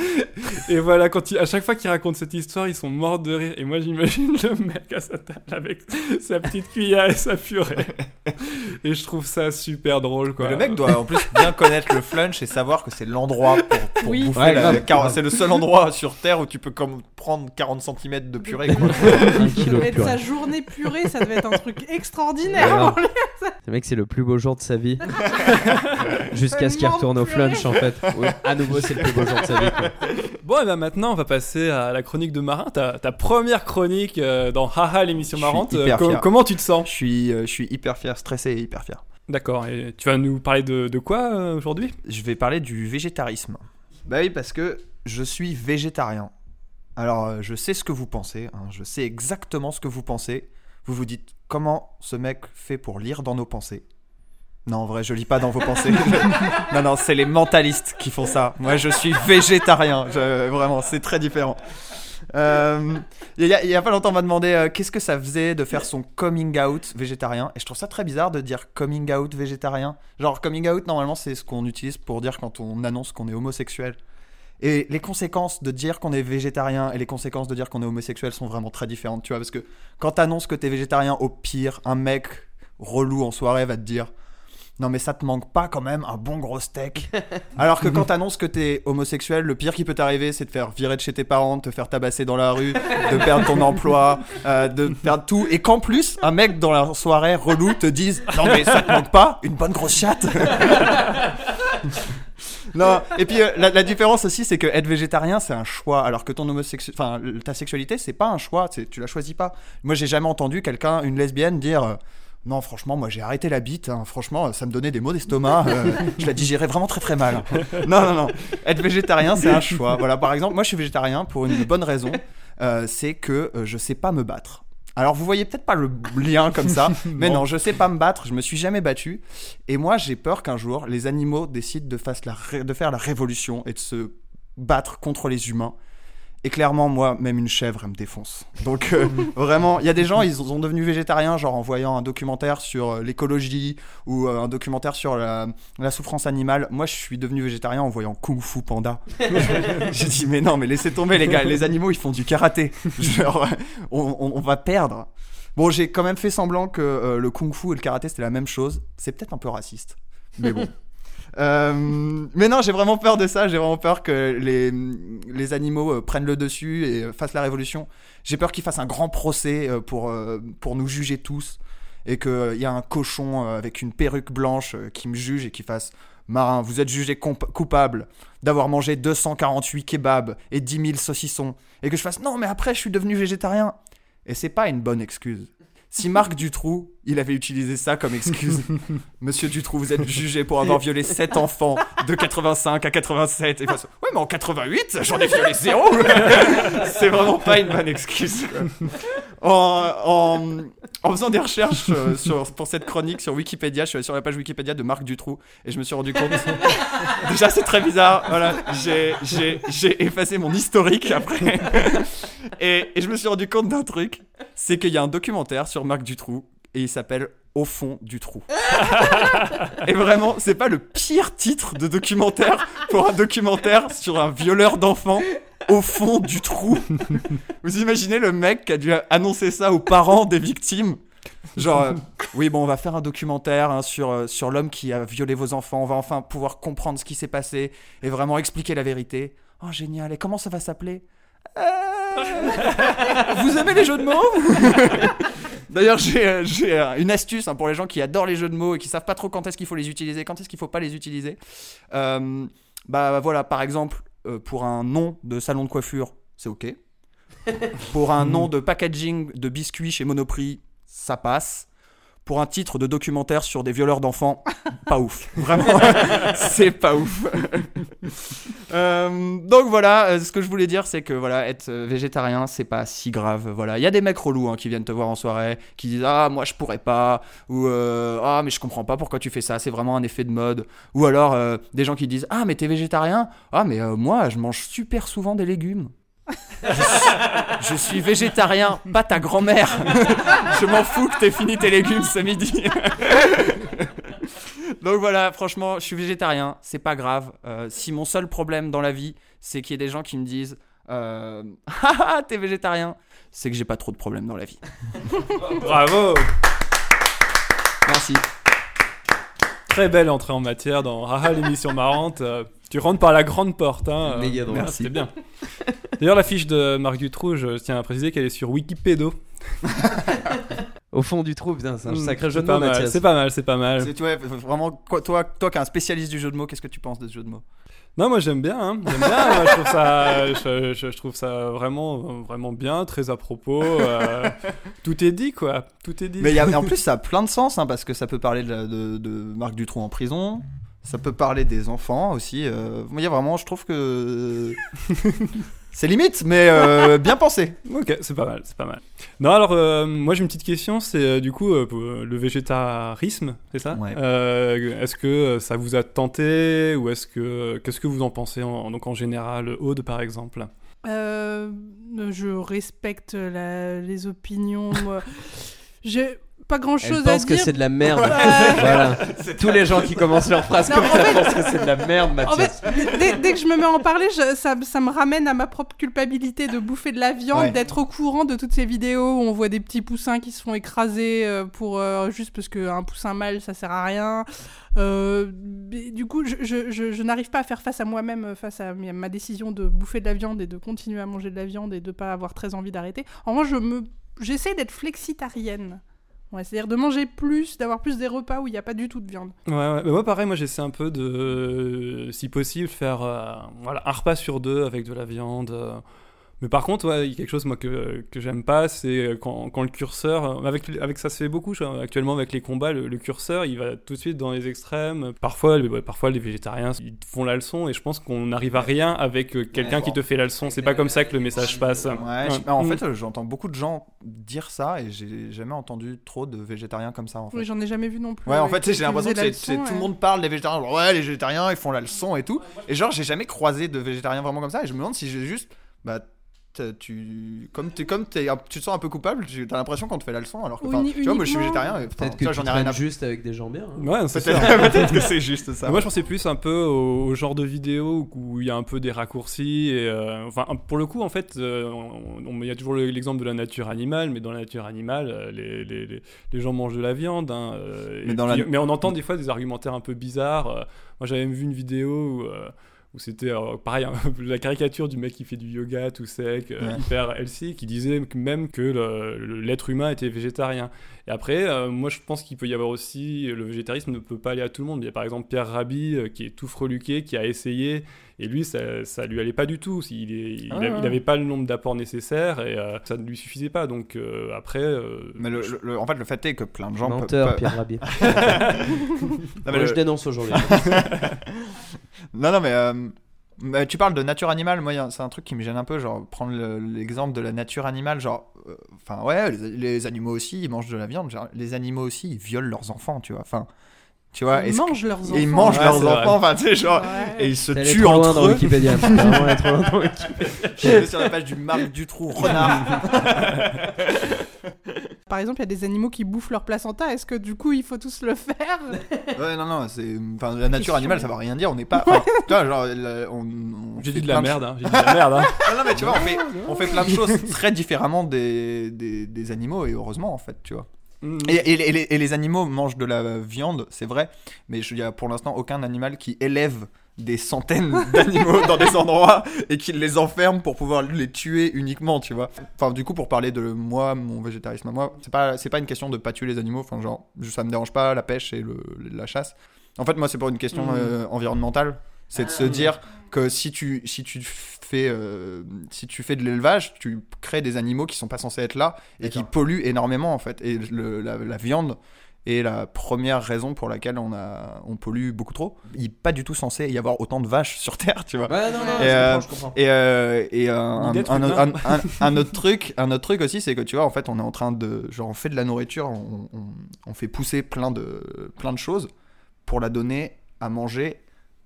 Et voilà, quand il, à chaque fois qu'il raconte cette histoire, ils sont morts de rire. Et moi, j'imagine le mec à sa table avec sa petite cuillère et sa purée. Et je trouve ça super drôle, quoi. le mec doit en plus bien connaître le flunch et savoir que c'est l'endroit pour, pour Oui. bouffer. Ouais, la- grave. car- c'est le seul endroit sur Terre où tu peux comme prendre 40 cm de purée. Quoi. Un kilo de Mais purée. sa journée purée, ça devait être un truc (laughs) extraordinaire. (laughs) Le mec, c'est le plus beau jour de sa vie. (laughs) Jusqu'à ce qu'il retourne au flunch en fait. Oui, à nouveau, c'est le plus beau jour de sa vie. quoi. (laughs) Bon, et ben maintenant, on va passer à la chronique de Marin. Ta, ta première chronique euh, dans Haha, l'émission marrante. hyper Euh, com- comment tu te sens? Je suis, euh, je suis hyper fier, stressé et hyper fier. D'accord. Et tu vas nous parler de, de quoi aujourd'hui? Je vais parler du végétarisme. Bah oui, parce que je suis végétarien. Alors, je sais ce que vous pensez, hein, je sais exactement ce que vous pensez. Vous vous dites, comment ce mec fait pour lire dans nos pensées? Non, en vrai, je lis pas dans vos pensées. (laughs) non, non, c'est les mentalistes qui font ça. Moi, je suis végétarien. Je- vraiment, c'est très différent. Euh, Il y, a- il y a pas longtemps, on m'a demandé euh, qu'est-ce que ça faisait de faire son coming out végétarien? Et je trouve ça très bizarre de dire coming out végétarien. Genre, coming out, normalement, c'est ce qu'on utilise pour dire quand on annonce qu'on est homosexuel. Et les conséquences de dire qu'on est végétarien et les conséquences de dire qu'on est homosexuel sont vraiment très différentes, tu vois. Parce que quand t'annonces que t'es végétarien, au pire, un mec relou en soirée va te dire non mais ça te manque pas quand même un bon gros steak (laughs) Alors que quand t'annonces que t'es homosexuel, le pire qui peut t'arriver c'est de faire virer de chez tes parents, de te faire tabasser dans la rue, de perdre ton emploi, euh, de perdre tout. Et qu'en plus, un mec dans la soirée relou te dise non mais ça te manque pas une bonne grosse chatte (laughs) Non, et puis euh, la, la différence aussi, c'est que être végétarien, c'est un choix, alors que ton homosexu... enfin, le- ta sexualité, c'est pas un choix, tu la choisis pas. Moi, j'ai jamais entendu quelqu'un, une lesbienne, dire euh, non, franchement, moi, j'ai arrêté la bite. hein, franchement, ça me donnait des maux d'estomac. euh, (laughs) je la digérais vraiment très très mal. Non, non, non. Être végétarien, c'est un choix. Voilà, par exemple, moi, je suis végétarien pour une bonne raison, euh, c'est que euh, je sais pas me battre. Alors vous voyez peut-être pas le lien comme ça, (laughs) mais Non. non, je sais pas me battre, je me suis jamais battu, et moi j'ai peur qu'un jour les animaux décident de, la faire la révolution et de se battre contre les humains. Et clairement, moi, même une chèvre, elle me défonce. Donc, euh, (laughs) vraiment, il y a des gens, ils sont devenus végétariens, genre en voyant un documentaire sur euh, l'écologie ou euh, un documentaire sur la, la souffrance animale. Moi, je suis devenu végétarien en voyant Kung Fu Panda. (laughs) J'ai dit, mais non, mais laissez tomber, les gars, les animaux, ils font du karaté. Genre, on, on- on va perdre. Bon, j'ai quand même fait semblant que euh, le kung-fu et le karaté c'était la même chose. C'est peut-être un peu raciste, mais bon. (laughs) Euh, mais non, j'ai vraiment peur de ça. J'ai vraiment peur que les, les animaux euh, prennent le dessus et euh, fassent la révolution. J'ai peur qu'ils fassent un grand procès pour, pour nous juger tous. Et qu'il y a un cochon avec une perruque blanche qui me juge et qui fasse Marin, vous êtes jugé coupable d'avoir mangé 248 kebabs et 10 000 saucissons. Et que je fasse Non, mais après, je suis devenu végétarien. Et c'est pas une bonne excuse. Si Marc Dutroux, il avait utilisé ça comme excuse, (laughs) Monsieur Dutroux, vous êtes jugé pour avoir violé 7 enfants de 85 à 87. Et ouais, mais en 88, j'en ai violé zéro. (laughs) c'est vraiment pas une bonne excuse. En, en, en faisant des recherches euh, sur, pour cette chronique sur Wikipédia, je suis allé sur la page Wikipédia de Marc Dutroux et je me suis rendu compte. (laughs) Déjà, c'est très bizarre. Voilà, j'ai- effacé mon historique après. Et, et je me suis rendu compte d'un truc c'est qu'il y a un documentaire sur Marc Dutroux et il s'appelle Au fond du trou. (laughs) et vraiment, c'est pas le pire titre de documentaire pour un documentaire sur un violeur d'enfants au fond du trou. Vous imaginez le mec qui a dû annoncer ça aux parents des victimes? Genre, euh, oui, bon, on va faire un documentaire hein, sur, euh, sur l'homme qui a violé vos enfants. On va enfin pouvoir comprendre ce qui s'est passé et vraiment expliquer la vérité. Oh, génial. Et comment ça va s'appeler? Euh, (laughs) Vous aimez les jeux de mots D'ailleurs, j'ai euh, j'ai, euh, une astuce hein, pour les gens qui adorent les jeux de mots et qui savent pas trop quand est-ce qu'il faut les utiliser, quand est-ce qu'il faut pas les utiliser. Euh, bah voilà, par exemple, euh, pour un nom de salon de coiffure, c'est ok. (laughs) Pour un nom de packaging de biscuits chez Monoprix, ça passe. Pour un titre de documentaire sur des violeurs d'enfants, (laughs) pas ouf. Vraiment, (laughs) c'est pas ouf. (laughs) Euh, donc voilà, euh, ce que je voulais dire, c'est que voilà, être euh, végétarien, c'est pas si grave. Voilà, il y a des mecs relous hein, qui viennent te voir en soirée, qui disent ah moi je pourrais pas, ou euh, ah mais je comprends pas pourquoi tu fais ça, c'est vraiment un effet de mode. Ou alors euh, des gens qui disent ah mais t'es végétarien, ah mais moi je mange super souvent des légumes. Je suis, végétarien, pas ta grand-mère. je m'en fous que t'aies fini tes légumes ce midi. Donc voilà, franchement, je suis végétarien, c'est pas grave. Euh, si mon seul problème dans la vie, c'est qu'il y ait des gens qui me disent euh, (laughs) Ah ah, t'es végétarien, c'est que j'ai pas trop de problèmes dans la vie. Bravo Merci. Très belle entrée en matière dans Haha l'émission marrante. Euh, tu rentres par la grande porte. Hein. Méga drôle. Merci. C'était bien. (laughs) D'ailleurs, la fiche de Marc Dutroux, je tiens à préciser qu'elle est sur Wikipédia. (laughs) Au fond du trou, putain, c'est un Mm, sacré jeu c'est de pas mots, Mathias. C'est pas mal, c'est pas mal. C'est tu vois, vraiment, quoi, toi, toi qui es un spécialiste du jeu de mots, qu'est-ce que tu penses de ce jeu de mots? Non, moi j'aime bien. Hein. J'aime bien. moi, je trouve ça, je, je- je trouve ça vraiment, vraiment bien, très à propos. euh, (laughs) tout est dit, quoi. Tout est dit. Mais il y a- en plus, ça a plein de sens, hein, parce que ça peut parler de, la- de, de Marc Dutroux en prison, ça peut parler des enfants aussi. euh, Il y a vraiment, je trouve que. (laughs) c'est limite, mais euh, bien pensé. Ok, c'est pas mal, c'est pas mal. Non, alors euh, moi j'ai une petite question, c'est euh, du coup le végétarisme, c'est ça? Ouais. Euh, Est-ce que ça vous a tenté ou est-ce que qu'est-ce que vous en pensez en, donc en général, Aude par exemple? Euh, je respecte la- les opinions. moi. (laughs) J'ai pas grand Elle chose à pense que dire. c'est de la merde. Ouais. voilà. (laughs) (laughs) Tous les gens qui commencent leur phrase Non, comme en ça fait- pensent que c'est de la merde, En Mathias. fait, dès, dès que je me mets à en parler, je- ça, ça me ramène à ma propre culpabilité de bouffer de la viande, Ouais. d'être au courant de toutes ces vidéos où on voit des petits poussins qui se font écraser euh, pour euh, juste parce qu'un poussin mâle ça sert à rien. Euh, du coup, je, je- je- je n'arrive pas à faire face à moi-même, face à ma décision de bouffer de la viande et de continuer à manger de la viande et de pas avoir très envie d'arrêter. En revanche, je me, j'essaie d'être flexitarienne. Ouais, c'est-à-dire de manger plus, d'avoir plus des repas où il n'y a pas du tout de viande. Ouais, ouais. Mais moi pareil, moi j'essaie un peu de, euh, si possible, faire euh, voilà, un repas sur deux avec de la viande. Euh. Mais par contre, ouais, il y a quelque chose moi que, que j'aime pas, c'est quand, quand le curseur, avec, avec ça se fait beaucoup je- actuellement avec les combats, le, le curseur il va tout de suite dans les extrêmes. Parfois, ouais, parfois les végétariens ils te font la leçon et je pense qu'on n'arrive à rien avec euh, quelqu'un qui te fait la leçon. C'est pas comme ça que le message passe. Ouais, je- en Mm. fait, euh, j'entends beaucoup de gens dire ça et j'ai jamais entendu trop de végétariens comme ça. En fait. Oui, j'en ai jamais vu non plus. Ouais, en euh, fait, j'ai l'impression que tout le monde parle des végétariens. genre, ouais, les végétariens, ils font la leçon et tout. Et genre, j'ai jamais croisé de végétariens vraiment comme ça. Et je me demande si j'ai juste. Bah, tu comme t'es comme t'es un- tu te sens un peu coupable tu as l'impression qu'on te fait la leçon alors que enfin, tu vois moi je suis végétarien Peut-être tu que tu j'en ai rien à juste avec des gens bien. hein. Ouais, (laughs) peut-être que c'est juste ça Moi, je pensais plus un peu au, au genre de vidéo où il y a un peu des raccourcis. Et, euh, enfin, pour le coup, en fait, euh, il y a toujours le- l'exemple de la nature animale, mais dans la nature animale, euh, les, les- les- les gens mangent de la viande. hein, Mais dans la- mais on entend des fois des argumentaires un peu bizarres. Moi, j'avais même vu une vidéo où. Où c'était euh, pareil hein, (laughs) la caricature du mec qui fait du yoga tout sec euh, Ouais. hyper healthy qui disait même que l'être humain était végétarien et après euh, moi je pense qu'il peut y avoir aussi le végétarisme ne peut pas aller à tout le monde il y a par exemple Pierre Rabhi euh, qui est tout freluqué qui a essayé et lui ça, ça lui allait pas du tout il, est- il, Ah il avait pas le nombre d'apports nécessaires et euh, ça ne lui suffisait pas donc euh, après euh, mais le, je- le- le- en fait le fait est que plein de gens peuvent- Menteur, Pierre Rabier. (laughs) Non, mais Moi, le- je dénonce aujourd'hui. (laughs) Non, non, mais euh, mais tu parles de nature animale. Moi, c'est un truc qui me gêne un peu. Genre, prendre le- l'exemple de la nature animale. Genre, euh, enfin, ouais, les, les animaux aussi, ils mangent de la viande. Genre, les animaux aussi, ils violent leurs enfants, tu vois. Enfin, tu vois. Ils mangent leurs enfants. et ils mangent Ouais, leurs enfants. Enfin, tu sais, genre. Ouais. Et ils se tuent trop loin entre dans eux. Wikipédia. T'es vraiment allé trop loin dans (laughs) Wikipédia. Je vais sur la page du Marc Dutroux, renard. (laughs) Par exemple, il y a des animaux qui bouffent leur placenta. Est-ce que du coup, il faut tous le faire (laughs) ouais, non, non, c'est. Enfin, la nature animale, ça va rien dire. On n'est pas. enfin, tu vois, genre, la- on, on j'ai fait dit de la plein merde hein, j'ai dit de la merde hein. (laughs) Non, non, mais tu vois, on fait, on fait plein de choses très différemment des, des, des animaux, et heureusement, en fait, tu vois. Mm. Et, et- et les, et les animaux mangent de la viande, c'est vrai, mais il n'y a pour l'instant aucun animal qui élève des centaines (laughs) d'animaux dans des endroits et qui les enferme pour pouvoir les tuer uniquement, tu vois. Enfin, du coup, pour parler de moi, mon végétarisme à moi, c'est pas, c'est pas une question de pas tuer les animaux, enfin, genre, ça me dérange pas la pêche et le, la chasse. En fait, moi, c'est pour une question Mhm. euh, environnementale, c'est de se dire que si tu, si tu fais, euh, si tu fais de l'élevage, tu crées des animaux qui sont pas censés être là et qui polluent énormément en fait. Et le- la, la viande est la première raison pour laquelle on, a, on pollue beaucoup trop. Il n'est pas du tout censé y avoir autant de vaches sur Terre, tu vois. Ouais, non, non, Et, je euh, comprends, je comprends. Et, euh, et euh, un, Ni d'être un- humain. un- un- un autre truc, un autre truc aussi, c'est que tu vois, en fait, on est en train de, genre, on fait de la nourriture, on, on- on fait pousser plein de, plein de choses pour la donner à manger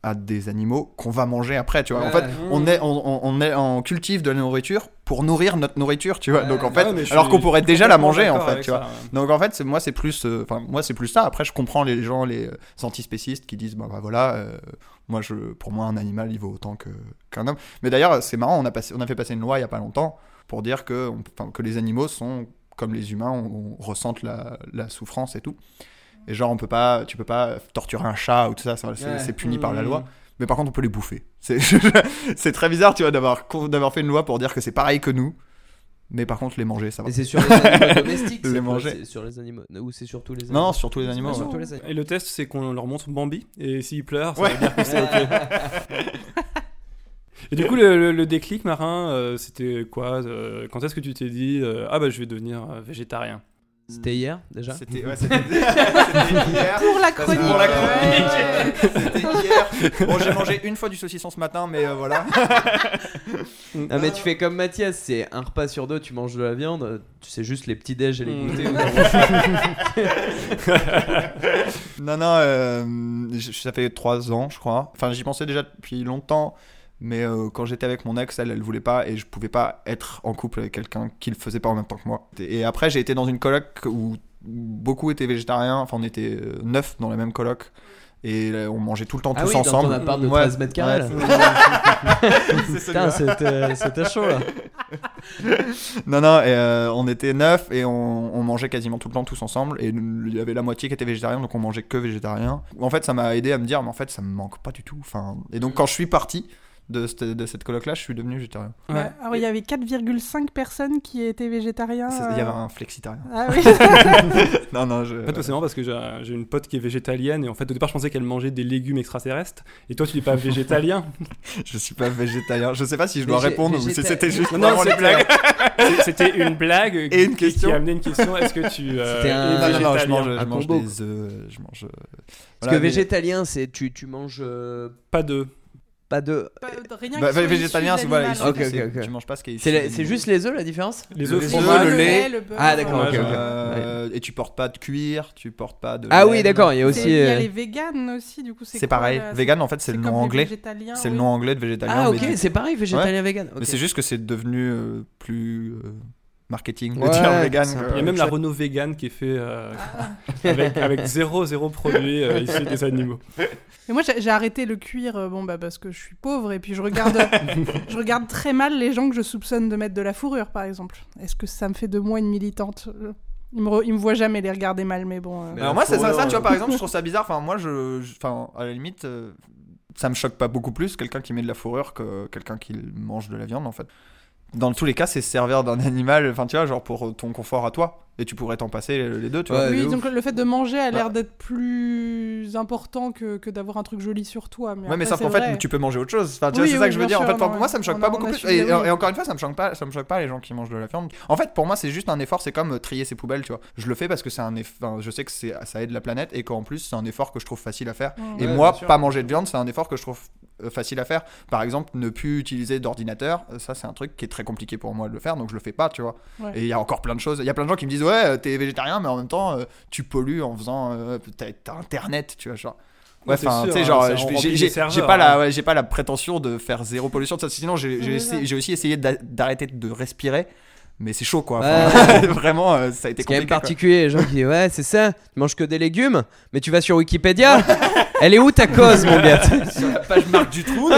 à des animaux qu'on va manger après, tu vois. en fait, on est, on, est, on cultive de la nourriture pour nourrir notre nourriture, tu vois. Ouais. Donc en fait, Ouais, alors qu'on pourrait déjà la manger, en fait, tu vois. ça. Donc en fait, c'est moi c'est plus euh, enfin moi c'est plus ça. Après je comprends les gens les euh, antispécistes qui disent bah, bah voilà euh, moi je pour moi un animal il vaut autant que qu'un homme. Mais d'ailleurs, c'est marrant, on a passé on a fait passer une loi il y a pas longtemps pour dire que on- que les animaux sont comme les humains, on, on ressentent la, la souffrance et tout. Et genre on peut pas tu peux pas torturer un chat ou tout ça, ça, c'est Ouais. c'est puni par la Mmh. loi. Mais par contre, on peut les bouffer. C'est (laughs) très bizarre, tu vois, d'avoir fait une loi pour dire que c'est pareil que nous. Mais par contre, les manger, ça va. Et c'est sur les animaux (laughs) domestiques Les c'est manger. sur les animaux ou c'est sur tous les animaux non, surtout les animaux. Sur tous les animaux. Et le test, c'est qu'on leur montre Bambi, et s'ils pleurent, ça Ouais. veut dire que c'est ok. (laughs) Et du coup, le, le- le déclic marin, euh, c'était quoi euh, Quand est-ce que tu t'es dit, euh, ah bah je vais devenir euh, végétarien C'était hier déjà C'était ouais, c'était- (laughs) c'était hier. Pour la chronique. pour la chronique. Ouais. (laughs) C'était hier. Bon, j'ai mangé une fois du saucisson ce matin, mais euh, voilà. (laughs) Ah mais tu fais comme Mathias, c'est un repas sur deux, tu manges de la viande, euh, tu sais juste les petits déj et les Mm. goûters. Non, non, euh, ça fait trois ans, je crois. Enfin, j'y pensais déjà depuis longtemps. Mais euh, quand j'étais avec mon ex, elle, elle voulait pas et je pouvais pas être en couple avec quelqu'un qui le faisait pas en même temps que moi. Et après, j'ai été dans une coloc où beaucoup étaient végétariens. Enfin, on était euh, neuf dans la même coloc. Et euh, on mangeait tout le temps Ah tous oui, dans ensemble. ton appart de Ouais, 13 mètres carrés, ouais, (laughs) Putain, c'était c'était chaud là. (laughs) Non, non, et, euh, on était neuf et on, on mangeait quasiment tout le temps tous ensemble. Et il y avait la moitié qui était végétarien, donc on mangeait que végétarien. En fait, ça m'a aidé à me dire, mais en fait, ça me manque pas du tout. Enfin, et donc, quand je suis parti de cette, de cette coloc-là, je suis devenu végétarien. Ouais. Alors, il y avait 4,5 personnes qui étaient végétariens. Il y avait euh. un flexitarien. Ah oui. (laughs) non, non, je. En fait, c'est marrant parce que j'ai une pote qui est végétalienne et en fait, au départ, je pensais qu'elle mangeait des légumes extraterrestres. Et toi, tu n'es pas (laughs) végétalien. je suis pas végétarien. Je sais pas si je dois Végé- répondre ou si c'était juste Non, non, vraiment une blague. C'est- C'était une blague Et une qui- question. qui a amené une question. Est-ce que tu euh, C'était un- es Non, non, non, je végétalien? mange, je mange combo. des œufs. Je mange. euh, Parce voilà, que mais- végétalien, c'est tu, tu manges. euh, Pas de. Pas de. Pas- rien Bah, issu c'est voilà, issu de- Ok, ok, c'est- ok. tu manges pas ce qui est C'est c'est juste les œufs la différence Les Le œufs lait, fromages. fromage, le lait. le beurre, Ah, d'accord, ok, ok. Euh, Et tu portes pas de cuir, tu portes pas de. Ah oui, laine. d'accord, il y a c'est- aussi. Il y a euh, les véganes aussi, du coup. C'est quoi, pareil. là Vegan, en fait, c'est le comme nom les anglais. végétaliens, C'est le oui. nom anglais de végétalien. Ah, mais ok, du- c'est pareil, végétalien, vegan. ok. Mais c'est juste que c'est devenu euh, plus euh, marketing de Ouais, dire vegan. peu- Il y a même la. Renault vegan qui est fait euh, Ah. avec, avec zéro, zéro produit euh, issu des animaux. Mais moi, j'ai arrêté le cuir, euh, bon, bah, parce que je suis pauvre et puis je regarde, (laughs) je regarde très mal les gens que je soupçonne de mettre de la fourrure, par exemple. Est-ce que ça me fait de moi une militante? Euh, Ils me, re- ils me voient jamais les regarder mal, mais bon. euh, Mais Alors moi, c'est ça, tu vois, euh, par exemple, je trouve ça bizarre. Enfin, moi, je. je- Enfin, à la limite, euh, ça me choque pas beaucoup plus quelqu'un qui met de la fourrure que quelqu'un qui mange de la viande, en fait. Dans tous les cas, c'est se servir d'un (laughs) animal, enfin, tu vois, genre pour ton confort à toi. Et tu pourrais t'en passer les deux, tu vois. Oui, donc le fait de manger a l'air Bah. d'être plus important que, que d'avoir un truc joli sur toi. Mais Ouais, mais après, sauf c'est qu'en fait, tu peux manger autre chose. Enfin, tu Oui, vois, c'est oui, ça que je veux dire. En fait, pour non, moi, ça me choque pas beaucoup plus. Et, encore une fois, ça me choque pas. Ça me choque pas les gens qui mangent de la viande. En fait, pour moi, c'est juste un effort. C'est comme euh, trier ses poubelles, tu vois. Je le fais parce que c'est un effort. Je sais que c'est ça aide la planète et qu'en plus, c'est un effort que je trouve facile à faire. Et Ouais, moi, pas manger de viande, c'est un effort que je trouve euh, facile à faire. Par exemple, ne plus utiliser d'ordinateur, euh, ça c'est un truc qui est très compliqué pour moi de le faire, donc je le fais pas, tu vois. Et il y a encore plein de choses. Il y a plein de gens qui me disent ouais, euh, t'es végétarien, mais en même temps, euh, tu pollues en faisant, euh, t'as internet, tu vois, genre. Ouais, enfin, tu sais, hein, genre, j'ai- pas la, hein. ouais, j'ai pas la prétention de faire zéro pollution de ça. Sinon, j'ai aussi essayé d'a- d'arrêter de respirer, mais c'est chaud, quoi. Ouais. (laughs) Vraiment, euh, ça a été C'est quand même compliqué. quoi. particulier, les gens qui disent Ouais, c'est ça, tu manges que des légumes, mais tu vas sur Wikipédia. Elle est où ta cause, mon gars? (laughs) Sur la page marque du trou.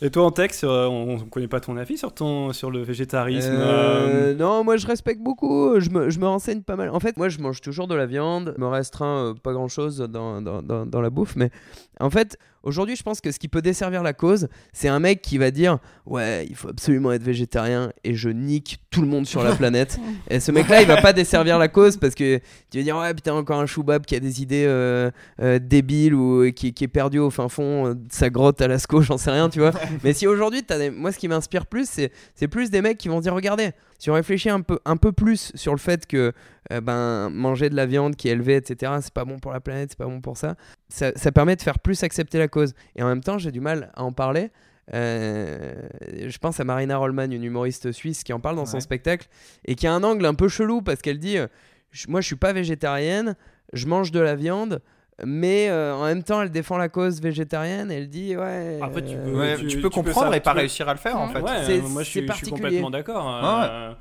Et toi, en texte, euh, on, on connaît pas ton avis sur, ton, sur le végétarisme Euh, euh, Non, moi je respecte beaucoup, je me, je me renseigne pas mal. En fait, moi je mange toujours de la viande, je me restreins euh, pas grand chose dans, dans, dans, dans la bouffe, mais en fait, aujourd'hui je pense que ce qui peut desservir la cause, c'est un mec qui va dire Ouais, il faut absolument être végétarien et je nique tout le monde sur la (laughs) planète. et ce mec-là, il va pas desservir la cause parce que tu vas dire Ouais, putain, encore un choubab qui a des idées euh, euh, débiles ou euh, qui, qui est perdu au fin fond de sa grotte à Lascaux, (laughs) j'en sais rien, tu vois. Mais si aujourd'hui, t'as des- moi ce qui m'inspire plus, c'est plus des mecs qui vont dire regardez, si on réfléchit un peu, un peu plus sur le fait que euh, ben, manger de la viande qui est élevée, etc., c'est pas bon pour la planète, c'est pas bon pour ça, ça, ça permet de faire plus accepter la cause. Et en même temps, j'ai du mal à en parler. Euh, je pense à Marina Rollman, une humoriste suisse qui en parle dans son Ouais. spectacle et qui a un angle un peu chelou parce qu'elle dit euh, je- Moi, je suis pas végétarienne, je mange de la viande. Mais euh, en même temps, elle défend la cause végétarienne. Elle dit ouais. Après, tu euh, peux- Ouais, tu- tu, tu peux peux comprendre ça- et pas réussir à le faire en Ouais. fait. Ouais, C'est- moi je suis, je suis particulier. complètement d'accord. Ouais. euh,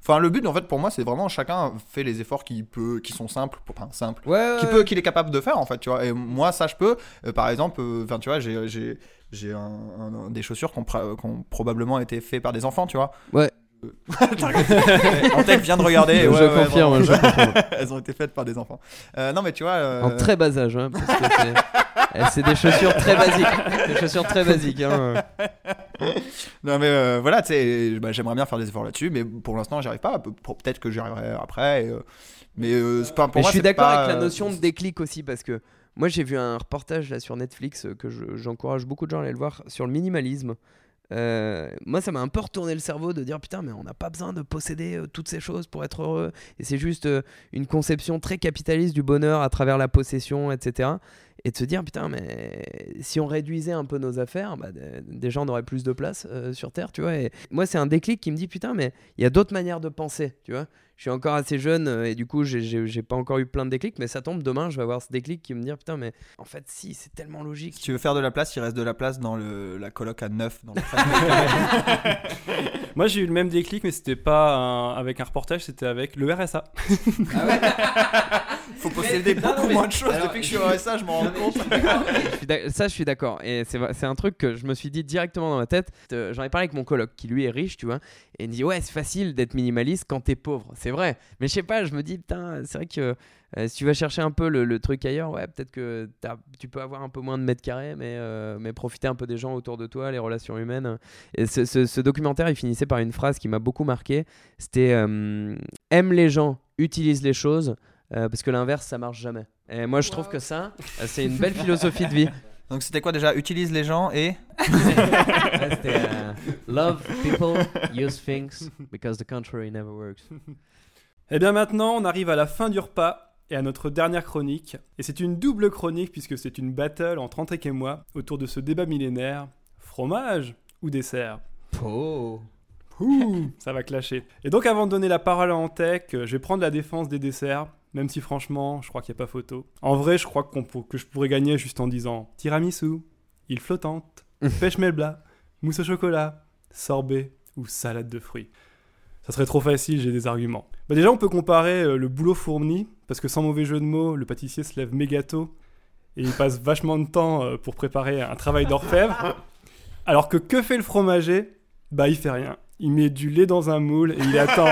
Enfin, le but, en fait, pour moi, c'est vraiment chacun fait les efforts qui peut, qui sont simples, pour- enfin simples, Ouais, qui peut, qu'il est capable de faire, en fait, tu vois. Et moi, ça, je peux. Euh, par exemple, euh, enfin, tu vois, j'ai, j'ai, j'ai un- un- des chaussures qui ont, probablement été faites par des enfants, tu vois. Ouais. (laughs) En tête vient de regarder. Je ouais, ouais, confirme, vraiment. je confirme. (laughs) Elles ont été faites par des enfants. Euh, non, mais tu vois. euh, En très bas âge, hein, c'est- (laughs) eh, c'est des chaussures très basiques. Des chaussures très basiques. Hein. Non mais euh, voilà, bah, j'aimerais bien faire des efforts là-dessus, mais pour l'instant j'y arrive pas. Peut-être que j'y arriverai après. et, euh, mais euh, c'est pas pour Mais moi. je suis d'accord pas, avec la notion de déclic aussi, parce que moi j'ai vu un reportage là sur Netflix que je- j'encourage beaucoup de gens à aller le voir sur le minimalisme. Euh, moi, ça m'a un peu retourné le cerveau de dire putain, mais on n'a pas besoin de posséder euh, toutes ces choses pour être heureux. Et c'est juste euh, une conception très capitaliste du bonheur à travers la possession, etc. Et de se dire putain, mais si on réduisait un peu nos affaires, bah, déjà on aurait plus de place euh, sur Terre, tu vois. Et moi, c'est un déclic qui me dit putain, mais il y a d'autres manières de penser, tu vois. Je suis encore assez jeune euh, et du coup, j'ai- pas encore eu plein de déclics, mais ça tombe demain, je vais avoir ce déclic qui me dire putain, mais en fait, si, c'est tellement logique. Si tu veux faire de la place, il reste de la place dans le, la coloc à 9 dans le (laughs) Moi j'ai eu le même déclic, mais c'était pas un- avec un reportage, c'était avec le RSA. (laughs) Faut posséder beaucoup non, mais- moins de choses alors, depuis que je suis au RSA, je m'en rends compte. Je ça, je suis d'accord. Et c'est un truc que je me suis dit directement dans ma tête. Euh, J'en ai parlé avec mon coloc qui lui est riche, tu vois. Et il me dit Ouais, c'est facile d'être minimaliste quand t'es pauvre. C'est vrai. Mais je sais pas, je me dis Putain, c'est vrai que euh, si tu vas chercher un peu le, le truc ailleurs, ouais, peut-être que tu peux avoir un peu moins de mètres carrés, mais, euh, mais profiter un peu des gens autour de toi, les relations humaines. Et ce, ce- ce documentaire, il finissait par une phrase qui m'a beaucoup marqué. C'était euh, Aime les gens, utilise les choses. Euh, parce que l'inverse, ça marche jamais. Et moi, je trouve que ça, euh, c'est une belle philosophie de vie. (laughs) Donc c'était quoi déjà? Utilise les gens et. (laughs) C'était, euh, Love people, use things, because the contrary never works. Et (laughs) Eh bien maintenant, on arrive à la fin du repas. et à notre dernière chronique. Et c'est une double chronique puisque c'est une battle entre Antek et moi autour de ce débat millénaire. Fromage ou dessert? Oh. Ouh, ça va clasher. Et donc avant de donner la parole à Antec, je vais prendre la défense des desserts, même si franchement, je crois qu'il n'y a pas photo. En vrai, je crois que je pourrais gagner juste en disant tiramisu, île flottante, (laughs) pêche melba, mousse au chocolat, sorbet ou salade de fruits. Ça serait trop facile, j'ai des arguments. Bah déjà, on peut comparer euh, le boulot fourni, parce que sans mauvais jeu de mots, le pâtissier se lève méga tôt et il passe (laughs) vachement de temps euh, pour préparer un travail d'orfèvre. (laughs) Alors que que fait le fromager? Bah, il fait rien. Il met du lait dans un moule et il attend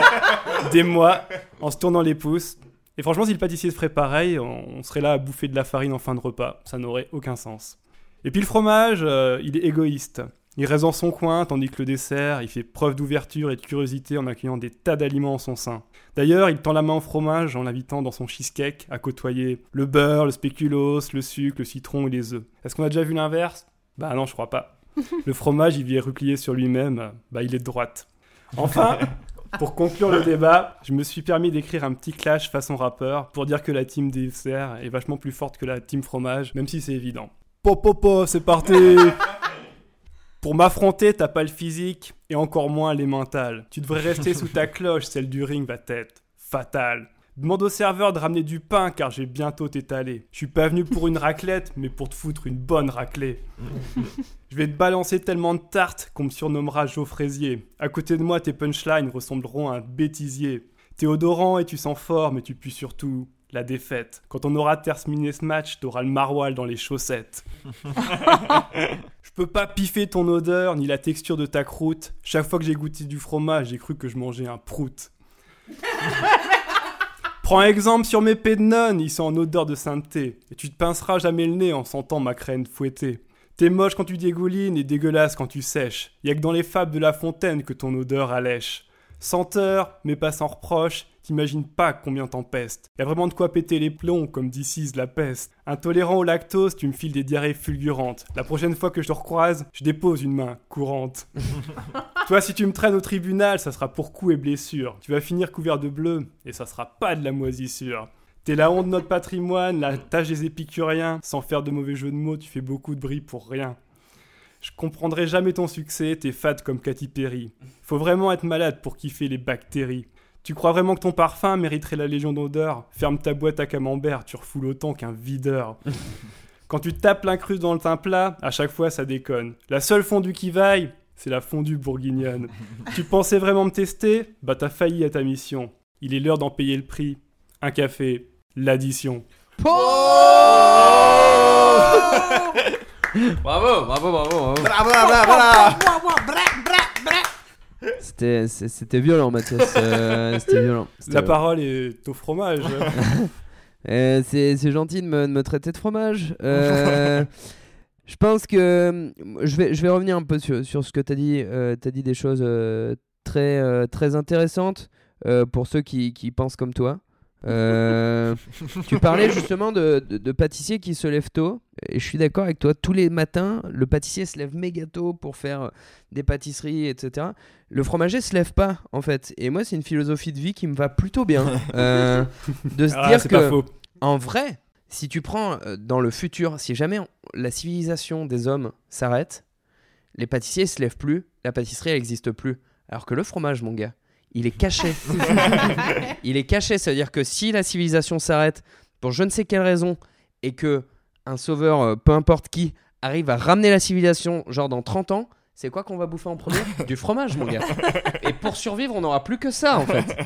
des mois en se tournant les pouces. Et franchement, si le pâtissier se ferait pareil, on serait là à bouffer de la farine en fin de repas. Ça n'aurait aucun sens. Et puis le fromage, euh, il est égoïste. Il reste dans son coin, tandis que le dessert, il fait preuve d'ouverture et de curiosité en accueillant des tas d'aliments en son sein. D'ailleurs, il tend la main au fromage en l'invitant dans son cheesecake à côtoyer le beurre, le spéculoos, le sucre, le citron et les œufs. Est-ce qu'on a déjà vu l'inverse? Bah non, je crois pas. (laughs) Le fromage, il vient replié sur lui-même, bah il est de droite. Enfin, (laughs) pour conclure le débat, je me suis permis d'écrire un petit clash façon rappeur pour dire que la team dessert est vachement plus forte que la team fromage, même si c'est évident. Popopo, c'est parti Pour m'affronter, t'as pas le physique et encore moins les mentales. Tu devrais rester sous ta cloche, celle du ring va être fatale. Demande au serveur de ramener du pain car j'ai bientôt t'étalé. Je suis pas venu pour une raclette, mais pour te foutre une bonne raclée. Je vais te balancer tellement de tartes qu'on me surnommera Joe Fraisier. À côté de moi, tes punchlines ressembleront à un bêtisier. T'es odorant et tu sens fort, mais tu pues surtout la défaite. Quand on aura terminé ce match, t'auras le maroilles dans les chaussettes. (laughs) Je peux pas piffer ton odeur ni la texture de ta croûte. Chaque fois que j'ai goûté du fromage, j'ai cru que je mangeais un prout. (laughs) Prends exemple sur mes pédnones, ils sont en odeur de sainteté. Et tu te pinceras jamais le nez en sentant ma crème fouettée. T'es moche quand tu dégoulines et dégueulasse quand tu sèches. Y a que dans les fables de La Fontaine que ton odeur allèche. Senteur, mais pas sans reproche, t'imagines pas combien t'en pestes. Y a vraiment de quoi péter les plombs, comme dit Cise la peste. Intolérant au lactose, tu me files des diarrhées fulgurantes. La prochaine fois que je te recroise, je dépose une main courante. (laughs) Toi, si tu me traînes au tribunal, ça sera pour coups et blessures. Tu vas finir couvert de bleu, et ça sera pas de la moisissure. T'es la honte de notre patrimoine, la tâche des épicuriens. Sans faire de mauvais jeu de mots, tu fais beaucoup de bruit pour rien. Je comprendrai jamais ton succès, t'es fade comme Katy Perry. Faut vraiment être malade pour kiffer les bactéries. Tu crois vraiment que ton parfum mériterait la légion d'odeur Ferme ta boîte à camembert, tu refoules autant qu'un videur. (laughs) Quand tu tapes l'incruste dans le teint plat, à chaque fois ça déconne. La seule fondue qui vaille, c'est la fondue bourguignonne. (laughs) tu pensais vraiment me tester? Bah t'as failli à ta mission. Il est l'heure d'en payer le prix. Un café, l'addition. (laughs) Bravo, bravo, bravo, bravo. Bravo, bravo, voilà C'était, c'était violent, Mathias. euh, c'était (laughs) violent. C'était La violent. parole est au fromage. (laughs) Euh, c'est, c'est gentil de me, de me traiter de fromage. Euh, (laughs) je pense que je vais, je vais revenir un peu sur, sur ce que tu as dit. tu as dit des choses euh, très, euh, très intéressantes euh, pour ceux qui, qui pensent comme toi. Euh, tu parlais justement de, de, de pâtissiers qui se lèvent tôt. Et je suis d'accord avec toi. Tous les matins, le pâtissier se lève méga tôt pour faire des pâtisseries, etc. Le fromager se lève pas, en fait. Et moi, c'est une philosophie de vie qui me va plutôt bien. Euh, de se Ah, dire que faux. en vrai, si tu prends euh, dans le futur, si jamais on- la civilisation des hommes s'arrête, les pâtissiers se lèvent plus, la pâtisserie elle n'existe plus. Alors que le fromage, mon gars, il est caché. (laughs) il est caché, c'est-à-dire que si la civilisation s'arrête pour je ne sais quelle raison et que un sauveur, euh, peu importe qui, arrive à ramener la civilisation, genre dans 30 ans, c'est quoi qu'on va bouffer en premier? Du fromage, mon gars. Et pour survivre, on n'aura plus que ça, en fait.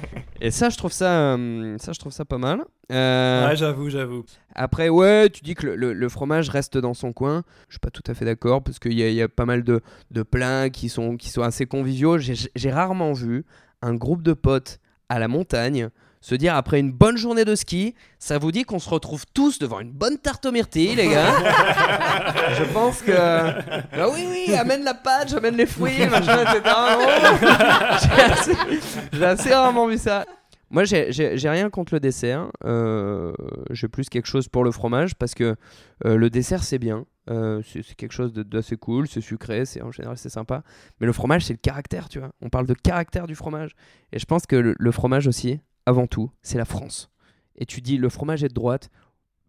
Et ça, je trouve ça, euh, ça, je trouve ça pas mal. Euh, Ouais, j'avoue, j'avoue. après, ouais, tu dis que le, le- le fromage reste dans son coin. Je suis pas tout à fait d'accord parce qu'il y, a- il y a pas mal de, de plats qui sont, qui sont assez conviviaux. J'ai rarement vu un groupe de potes à la montagne se dire après une bonne journée de ski, ça vous dit qu'on se retrouve tous devant une bonne tarte aux myrtilles, les gars (laughs) Je pense que. Bah oui, oui, amène la pâte, j'amène les fruits, machin, etc. (laughs) J'ai assez, j'ai assez rarement vu ça. Moi, j'ai- rien contre le dessert. Euh, j'ai plus quelque chose pour le fromage parce que euh, le dessert, c'est bien. Euh, c'est quelque chose d'assez cool, c'est sucré, c'est en général c'est sympa. Mais le fromage, c'est le caractère, tu vois. On parle de caractère du fromage. Et je pense que le fromage aussi, avant tout, c'est la France. et tu dis le fromage est de droite,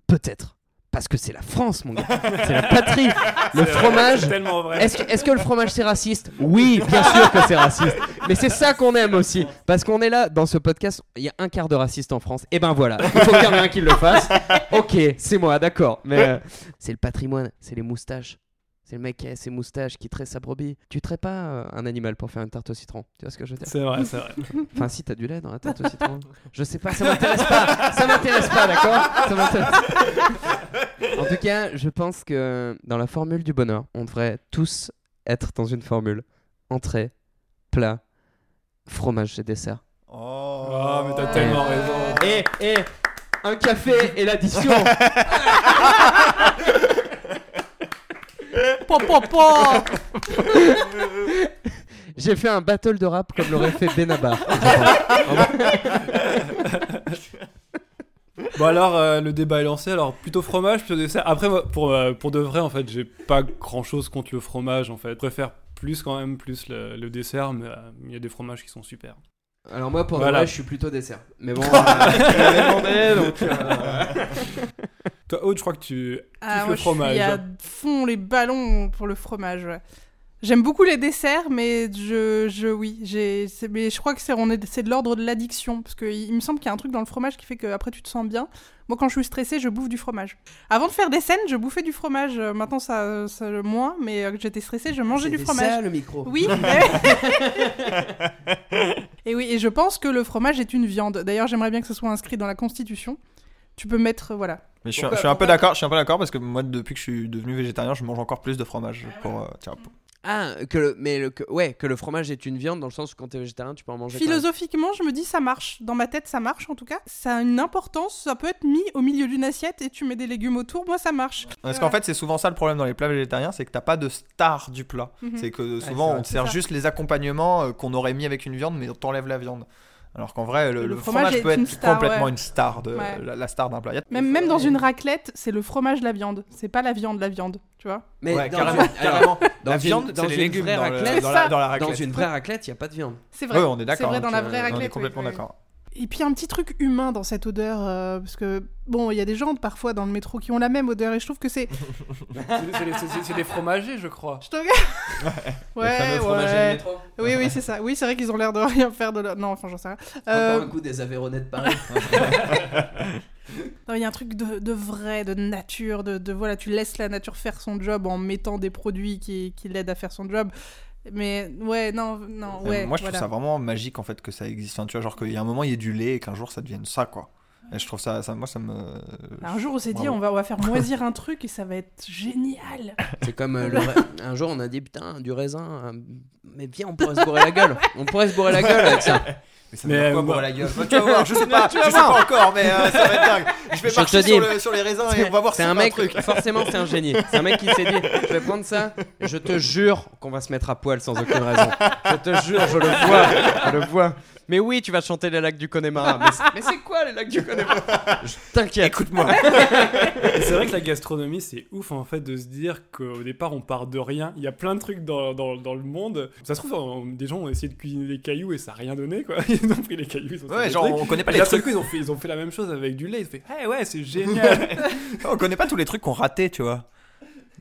peut-être. Parce que c'est la France, mon gars. c'est la patrie. (laughs) Le fromage. Est-ce que, le fromage c'est raciste? Oui, bien sûr que c'est raciste. Mais c'est ça qu'on aime aussi. Parce qu'on est là, dans ce podcast, il y a un quart de racistes en France. Et ben voilà, il faut qu'il y en ait un qui le fasse. Ok, c'est moi, d'accord. Mais euh, c'est le patrimoine, c'est les moustaches. C'est le mec qui a ses moustaches, qui traite sa brebis. Tu traites pas euh, un animal pour faire une tarte au citron. Tu vois ce que je veux dire? C'est vrai, c'est vrai. Enfin, si t'as du lait dans la tarte au citron. Je sais pas, ça m'intéresse pas. Ça m'intéresse pas, d'accord? Ça m'intéresse. En tout cas, je pense que dans la formule du bonheur, on devrait tous être dans une formule entrée, plat, fromage et dessert. Oh, Ah, mais t'as tellement raison. Et, et un café et l'addition. (laughs) (laughs) J'ai fait un battle de rap comme l'aurait fait Benabar. Bon alors euh, le débat est lancé, alors plutôt fromage, plutôt dessert. Après moi, pour, euh, pour de vrai en fait j'ai pas grand chose contre le fromage en fait. Je préfère plus quand même plus le, le dessert mais euh, il y a des fromages qui sont super. Alors moi, pour Voilà. de vrai, je suis plutôt dessert. Mais bon, (laughs) euh, demandé, donc... Toi Aude je crois que tu Ah, kiffes le je fromage. suis à fond les ballons pour le fromage. ouais. J'aime beaucoup les desserts, mais je, je oui, j'ai, c'est- mais je crois que c'est, on est, c'est de l'ordre de l'addiction, parce qu'il il me semble qu'il y a un truc dans le fromage qui fait qu'après tu te sens bien. Moi, quand je suis stressée, je bouffe du fromage. Avant de faire des scènes, je bouffais du fromage. Euh, Maintenant, ça, ça moins, mais euh, quand j'étais stressée, je mangeais du fromage. ça, le micro. Oui. (laughs) (laughs) et oui, et je pense que le fromage est une viande. D'ailleurs, j'aimerais bien que ce soit inscrit dans la Constitution. Tu peux mettre, voilà. Mais je suis, Pourquoi- je suis un peu d'accord, je suis un peu d'accord parce que moi depuis que je suis devenu végétarien, je mange encore plus de fromage pour euh, tiens, pour- Ah, que le, mais le, que, ouais, que le fromage est une viande dans le sens où quand t'es végétarien, tu peux en manger. Philosophiquement, je me dis ça marche. Dans ma tête, ça marche en tout cas. Ça a une importance. Ça peut être mis au milieu d'une assiette et tu mets des légumes autour. Moi, ça marche. Parce qu'en fait, c'est souvent ça le problème dans les plats végétariens, c'est que t'as pas de star du plat. Mhm. C'est que souvent on te sert juste les accompagnements euh, qu'on aurait mis avec une viande, mais on t'enlève la viande. Alors qu'en vrai, le, Le le fromage fromage, est peut une être star, complètement ouais. une star de Ouais. la, la star d'un plat. Même, même dans une raclette, c'est le fromage la viande. C'est pas la viande la viande. Tu vois Mais Ouais, dans carrément, une- carrément. dans la une- viande, dans c'est les une légumes vraie dans, le- raclette, dans la, dans la Dans raclette. une vraie raclette, il n'y a pas de viande. C'est vrai. Ouais, on est C'est d'accord. vrai dans la vraie raclette. On est complètement d'accord. Et puis un petit truc humain dans cette odeur, euh, parce que bon, il y a des gens parfois dans le métro qui ont la même odeur et je trouve que c'est. C'est- c'est des- fromagers je crois. Je te Ouais, ouais. Oui, oui, c'est ça. Oui, c'est vrai qu'ils ont l'air de rien faire de leur. Non, enfin, j'en sais rien. Euh, coup des Aveyronais de Paris. non, Il y a un truc de, de vrai, de nature, de, de voilà, tu laisses la nature faire son job en mettant des produits qui, qui l'aident à faire son job. Mais ouais, non, non, ouais. moi, je voilà. trouve ça vraiment magique en fait que ça existe. Enfin, tu vois, genre qu'il y a un moment, il y ait du lait et qu'un jour ça devienne ça, quoi. Et je trouve ça, ça moi, ça me. Un jour, on s'est dit, on va, on va faire moisir un truc et ça va être génial. (laughs) C'est comme euh, le ra- un jour on a dit putain du raisin, euh, mais viens on pourrait se bourrer la gueule. On pourrait se bourrer la gueule avec ça. (laughs) Mais ça Mais, me fait quoi euh, pour moi- la gueule (laughs) Bah, Tu vas voir, je sais pas, Tu je vas sais voir. pas encore, mais euh, ça va être dingue. Je vais Je marcher te sur, dis. le- sur les raisins et on va voir C'est si un on a mec, truc. forcément c'est un génie. C'est un mec qui s'est dit je vais prendre ça, et je te jure qu'on va se mettre à poil sans aucune raison. Je te jure, je le vois, je le vois. Mais oui, tu vas chanter les lacs du Connemara. (laughs) Mais c'est- Mais c'est quoi les lacs du Connemara? (laughs) T'inquiète. Écoute-moi. (laughs) Et c'est vrai que la gastronomie, c'est ouf en fait de se dire qu'au départ on part de rien. Il y a plein de trucs dans, dans, dans le monde. Ça se trouve, on- des gens ont essayé de cuisiner des cailloux et ça n'a rien donné quoi. Ils ont pris les cailloux, ils ont fait Ouais, genre trucs. on connaît pas les trucs. coup, ils ont, fait, ils ont fait la même chose avec du lait. Ils ont fait, hey, ouais, c'est génial. On connaît pas tous les trucs qu'on raté, tu vois.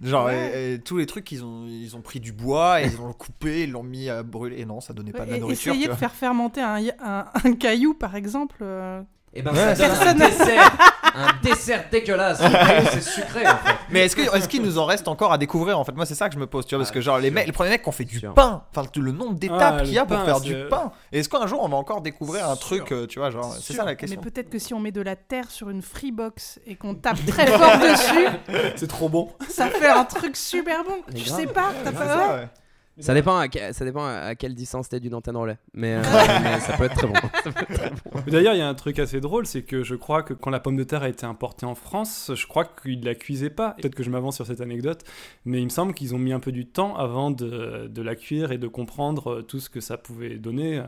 Genre, Ouais. et- et tous les trucs, ils ont, ils ont pris du bois, et ils l'ont coupé, ils l'ont mis à brûler. Et non, ça donnait pas de la Et- nourriture. Essayer tu de faire fermenter un, un, un caillou, par exemple. euh, Et ben Ouais, ça donne un dessert, un dessert dégueulasse. C'est sucré en fait. Mais est-ce que- est-ce qu'il nous en reste encore à découvrir en fait? Moi, c'est ça que je me pose, tu vois, parce Ah, que genre, les, sûr. mecs, les premiers mecs qui ont fait du Sûr. pain, enfin, le nombre d'étapes Ah, qu'il y a le pour pain, faire c'est- du pain. Et est-ce qu'un jour on va encore découvrir un Sûr. truc, euh, tu vois, genre, c'est Sûr. ça la Mais question. peut-être que si on met de la terre sur une freebox et qu'on tape très fort dessus, c'est trop bon. ça fait un truc super bon. Mais Je grave. sais pas, t'as pas ouais. Ça dépend, à, ça dépend à quelle distance t'es d'une antenne relais. Mais, euh, (laughs) mais ça peut être très bon. (laughs) D'ailleurs, il y a un truc assez drôle, c'est que je crois que quand la pomme de terre a été importée en France, je crois qu'ils la cuisaient pas. Peut-être que je m'avance sur cette anecdote, mais il me semble qu'ils ont mis un peu du temps avant de, de la cuire et de comprendre euh, tout ce que ça pouvait donner.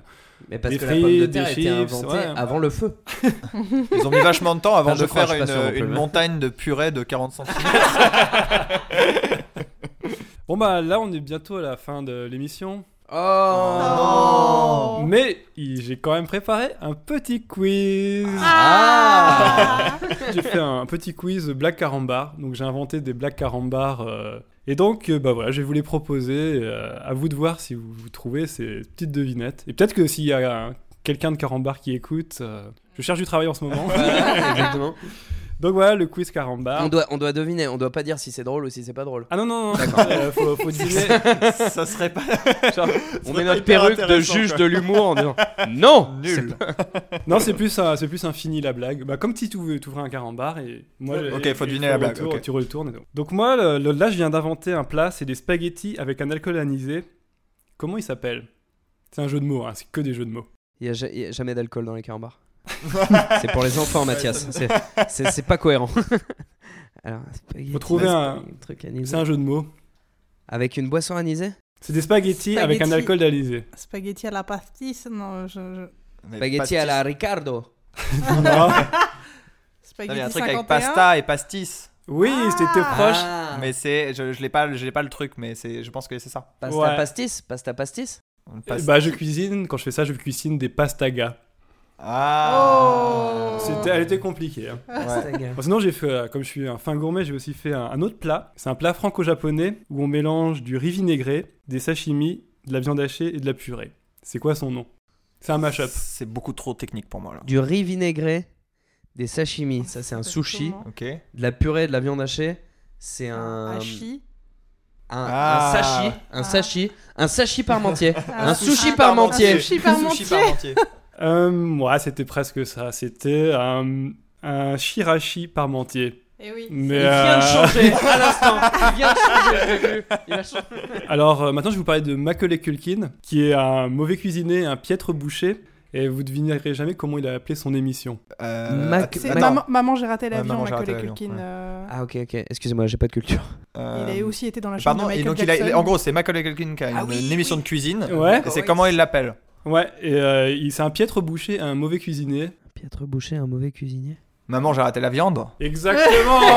Mais parce Des que la pomme de frites, terre a des été chips, inventée ouais. avant le feu. (laughs) Ils ont mis vachement de temps avant Enfin, de faire une, plus, une mais- montagne de purée de 40 cm. Bon bah là, on est bientôt à la fin de l'émission. Oh. Mais il- j'ai quand même préparé un petit quiz. Ah. (laughs) J'ai fait un petit quiz Black Carambar. Donc j'ai inventé des Black Carambar. euh, et donc, euh, bah voilà, je vais vous les proposer. euh, à vous de voir si vous, vous trouvez ces petites devinettes. Et peut-être que s'il y a un- quelqu'un de Carambar qui écoute, euh, je cherche du travail en ce moment. Exactement. (laughs) donc voilà, le quiz Carambar. On doit, on doit deviner, on doit pas dire si c'est drôle ou si c'est pas drôle. Ah non, non, non. D'accord. Euh, faut, faut (laughs) deviner. (laughs) ça serait pas (laughs) Genre, on met pas notre perruque de juge quoi. de l'humour en disant non nul. Non, c'est plus, un, plus un fini la blague. Bah, comme si tu ouvrais un carambar et moi. Ok, et- faut et deviner la blague, retournes- ok. Tu retournes et tout. Donc moi, le- le- là, je viens d'inventer un plat. C'est des spaghettis avec un alcool anisé. Comment il s'appelle? C'est un jeu de mots. Hein, c'est que des jeux de mots. Il y a, a jamais d'alcool dans les carambars. (laughs) c'est pour les enfants, Mathias. C'est- pas cohérent. (laughs) Alors, spaghetti, Faut trouver un- truc anisé. C'est un jeu de mots. Avec une boisson anisée C'est des spaghettis, avec un Spaghetti. alcool anisé. Spaghetti à la pastis, non, je, je- Mais Spaghetti à la Ricardo. non. (laughs) Non, Spaghetti mais il y a un truc 51. avec pasta et pastis. Oui, c'était Ah. proche. Ah. Mais c'est, je, je l'ai pas, je l'ai pas le truc, mais c'est, je pense que c'est ça. Pasta Ouais. pastis Pasta pastis Bah, je cuisine. Quand je fais ça, je cuisine des pastagas. Ah. Oh. C'était, elle était compliquée. hein. Bon, sinon, j'ai fait, euh, comme je suis un fin gourmet, j'ai aussi fait un, un autre plat. C'est un plat franco-japonais où on mélange du riz vinaigré, des sashimi, de la viande hachée et de la purée. C'est quoi son nom? C'est un mashup. C'est beaucoup trop technique pour moi là. Du riz vinaigré, des sashimi, ça c'est un sushi. Ok. De la purée, de la viande hachée, c'est un. Hachi. Un, Ah. un sashi, un Ah. sashi, un sashi parmentier, (laughs) Un un sushi sushi parmentier. Un sushi parmentier. Euh, ouais, c'était presque ça. C'était un, un shirashi parmentier. Eh oui. Mais Il vient de euh, changer (laughs) à l'instant. Il vient de changer. Il a changé. alors euh, maintenant, je vais vous parler de Macaulay Culkin, qui est un mauvais cuisinier, un piètre boucher. Et vous devinerez jamais comment il a appelé son émission. Euh, Mac- C'est maman, maman, j'ai raté l'avion, Macaulay Culkin. ouais. euh, Ah ok ok, excusez-moi, j'ai pas de culture. Euh, Il a aussi été dans la chambre Pardon, de et donc il a, en gros, c'est Macaulay Culkin qui a Ah une, oui, une émission oui. de cuisine. Ouais. Et c'est comment il l'appelle Ouais, et euh, il- c'est un piètre boucher, un mauvais cuisinier. Piètre Boucher, un mauvais cuisinier. Maman, j'ai raté la viande. Exactement (laughs)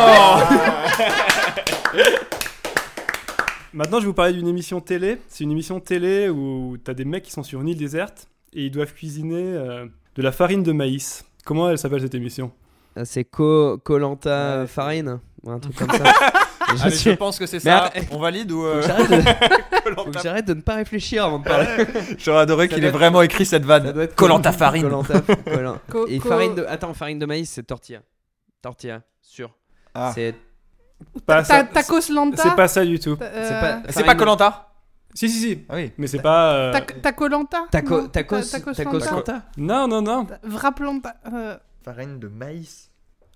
Maintenant, je vais vous parler d'une émission télé. C'est une émission télé où t'as des mecs qui sont sur une île déserte et ils doivent cuisiner euh, de la farine de maïs. Comment elle s'appelle cette émission? Ah, C'est Co Colanta Ouais. Farine ou un truc comme ça. (laughs) Je Allez, suis- je pense que c'est ça. On valide ou euh, j'arrête de... (laughs) faut que j'arrête de ne pas réfléchir avant de parler. J'aurais adoré qu'il ait être- vraiment écrit cette vanne. Colanta farine. Colanta Colan- (laughs) Co- Et farine de attends farine de maïs c'est tortilla. Tortilla sûr. Ah. C'est Pas ça- Ta- Tacos Lanta. C'est pas ça du tout. C'est euh, pas C'est farine pas Colanta Si, si, si. Ah oui. Mais c'est pas. euh, Tac- Taco tacos ta- Tacos tacos Lanta. Lanta. Non, non, non. Vraplanta. euh, Farine de maïs.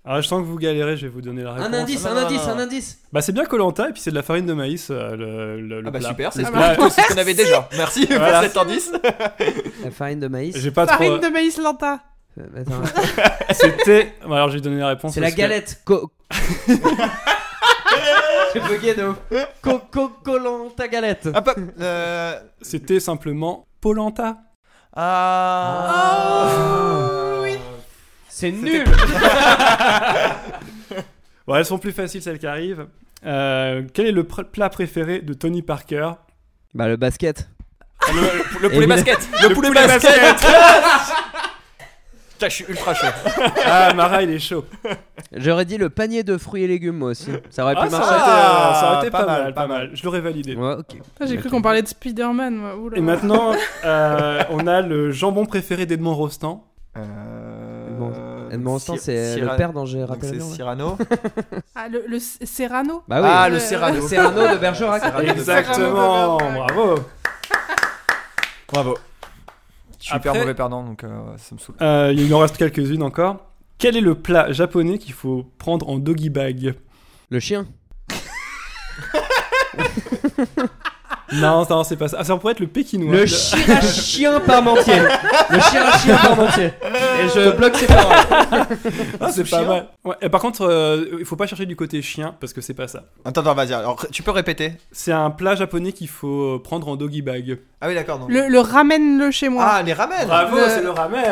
Alors, je sens que vous galérez, je vais vous donner la réponse. Un indice, Non, un non, non, indice, non. un indice. Bah, c'est bien Colanta et puis c'est de la farine de maïs, euh, le, le, le Ah bah plat. super, c'est Ah ce bah, que- c'est ce qu'on avait déjà. Merci Voilà. pour cet indice. (laughs) La farine de maïs. J'ai pas trop. Farine de maïs Lanta. Euh, attends, (laughs) C'était. Bon, alors, j'ai donné la réponse. C'est la parce que- galette. Co... (laughs) J'ai bugué de ouf. Co co Colanta galette. Ah, pas- euh, C'était simplement Polenta. Ah. Oh, oui. C'est nul. Bon, (laughs) elles sont plus faciles celles qui arrivent. Euh, quel est le pr- plat préféré de Tony Parker? Bah le basket. Le, le poulet Évidemment. basket. Le, poulet, poulet basket. basket. (laughs) Putain, je suis ultra chaud. Ah, Mara, il est chaud. J'aurais dit le panier de fruits et légumes moi aussi. Ça aurait Ah, pu ça aurait marcher. été, euh, ça aurait été pas pas, mal, mal, pas mal. Je l'aurais validé. Ouais, ok. Ah, J'ai cru qu'on parlait de Spider-Man. moi. Et maintenant, (laughs) euh, on a le jambon préféré d'Edmond Rostand. Euh, Cyr- c'est le père dont j'ai C'est l'avion. là. Cyrano. (laughs) Ah, le, le Serrano. Bah oui. Ah, Euh, le Cyrano. C'est Arnaud de Bergerac. Exactement, Bergerac. bravo. Bravo. Je suis hyper mauvais perdant, donc euh, ça me saoule. Euh, il en reste quelques-unes encore. Quel est le plat japonais qu'il faut prendre en doggy bag? Le chien. (laughs) Non, non, c'est pas ça. Ah, ça pourrait être le pékinois. Le chirachien parmentier. Le chirachien parmentier. Et je bloque ses paroles. Ah, c'est pas mal. Ouais, et par contre, euh, il faut pas chercher du côté chien parce que c'est pas ça. Attends, attends, vas-y. Alors, tu peux répéter C'est un plat japonais qu'il faut prendre en doggy bag. Ah oui, d'accord. donc- Le, le ramène-le chez moi. Ah, les ramen. Bravo, Le- c'est le ramen.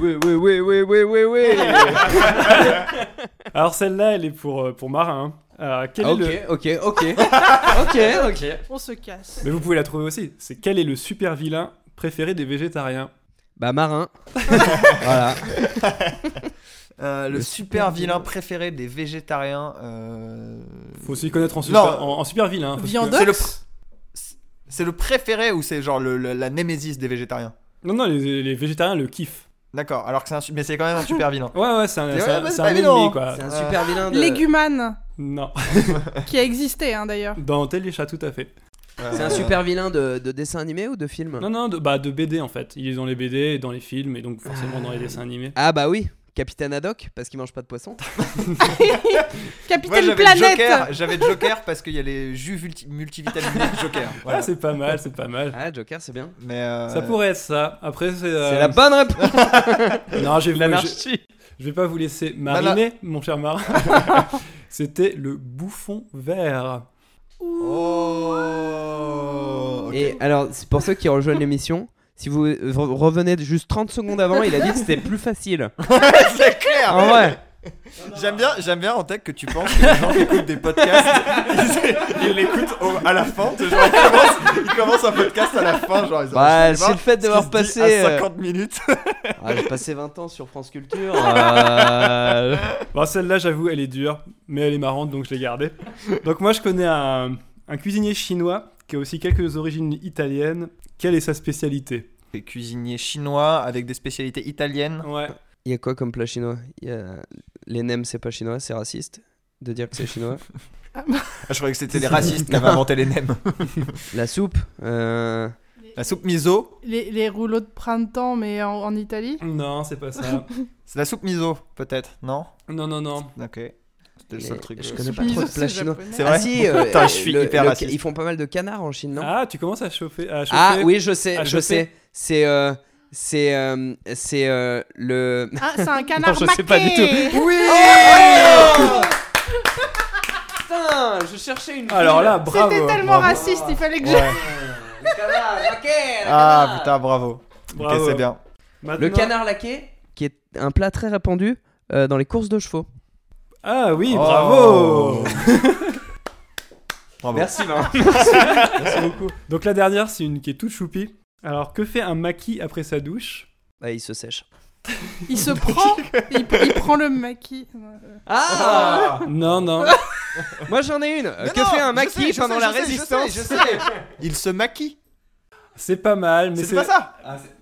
Oui, oui, oui, oui, oui, oui, oui. Alors celle-là, elle est pour, euh, pour Marin. Quel Ah, ok, le... ok, ok. (laughs) ok, ok. On se casse. Mais vous pouvez la trouver aussi. C'est quel est le super vilain préféré des végétariens? Bah, marin. (laughs) voilà. Euh, le, Le super super vilain vilain. préféré des végétariens. euh, Faut s'y connaître en super, Non. en, en super vilain. Viandox C'est le, c'est le préféré ou c'est genre le- le- la némésis des végétariens? Non, non, les, les végétariens le kiffent. D'accord, alors que c'est un, mais c'est quand même un super vilain. Ouais, ouais, c'est un, C'est c'est vrai, un- bah, c'est c'est pas un ennemi, quoi. C'est un super vilain de. Légumane, Non, (laughs) qui a existé hein, d'ailleurs. dans Téléchat, tout à fait. C'est un super vilain de, de dessin animé ou de film Non, non, de, bah, de BD en fait. Il est dans les BD et dans les films, et donc forcément dans les dessins animés. Ah, bah oui. Capitaine Haddock, parce qu'il mange pas de poisson. (laughs) Moi Capitaine j'avais Planète Joker, j'avais Joker parce qu'il y a les jus multi- multivitaminés de Joker. Voilà. Ouais, c'est pas mal, c'est pas mal. Ah, Joker, c'est bien. mais euh, Ça pourrait être ça. Après, c'est. euh, C'est la bonne réponse. (laughs) Non, j'ai je, L'anarchie. je vais pas vous laisser mariner, mon cher marin. C'était le bouffon vert. Oh. Et alors, c'est pour ceux qui rejoignent (laughs) l'émission, si vous re- revenez juste 30 secondes avant, il a dit que c'était plus facile. (laughs) c'est clair. En vrai. (laughs) J'aime bien, j'aime bien en tête que tu penses que les gens qui écoutent des podcasts, ils (laughs) ils l'écoutent au- à la fin. tu sais, Genre, ils, commencent, ils commencent un podcast à la fin, genre. Ils Bah, je sais c'est pas le fait ce d'avoir qui se dit passé. à euh, 50 minutes. (laughs) Ah, j'ai passé 20 ans sur France Culture. euh, Bon, celle-là, j'avoue, elle est dure, mais elle est marrante, donc je l'ai gardée. Donc, moi, je connais un, un cuisinier chinois qui a aussi quelques origines italiennes. Quelle est sa spécialité? Des cuisiniers chinois avec des spécialités italiennes? Ouais. Il y a quoi comme plat chinois? Il y a... Les nems, c'est pas chinois, c'est raciste de dire que c'est chinois. (laughs) Ah, je croyais que c'était les (laughs) racistes qui avaient inventé les nems. (laughs) La soupe, euh, La soupe miso, les, les rouleaux de printemps, mais en, en Italie? Non, c'est pas ça. c'est la soupe miso, peut-être, non? Non, non, non. Ok. C'était le seul truc. je que- connais pas trop de plats c'est chinois. C'est Ah vrai si, euh, Putain, je suis le- hyper le- raciste. Ils font pas mal de canards en Chine, non? Ah, tu commences à chauffer. À chauffer. Ah oui, je sais, je chauffer. sais. C'est euh, c'est euh, c'est euh, le. Ah, c'est un (laughs) canard je sais pas du maqué. Oui. Putain, je cherchais une. Alors là, bravo. C'était tellement bravo. raciste, il fallait que je. Ouais, Le canard laqué. le Ah putain, bravo. bravo. Ok, c'est bien. Maintenant- Le canard laqué, qui est un plat très répandu euh, dans les courses de chevaux. Ah oui, Oh. bravo. Bravo. (laughs) Merci, Vincent. Merci beaucoup. Donc la dernière, c'est une qui est toute choupie. Alors, que fait un maquis après sa douche? Ah, il se sèche. Il se prend, il, il prend le maquis. Ah Non, non. (laughs) Moi j'en ai une. Mais que non, fait un je maquis sais, pendant sais, la je sais, je résistance sais, je sais. (laughs) Il se maquille. C'est pas mal, mais C'est pas c'est. ça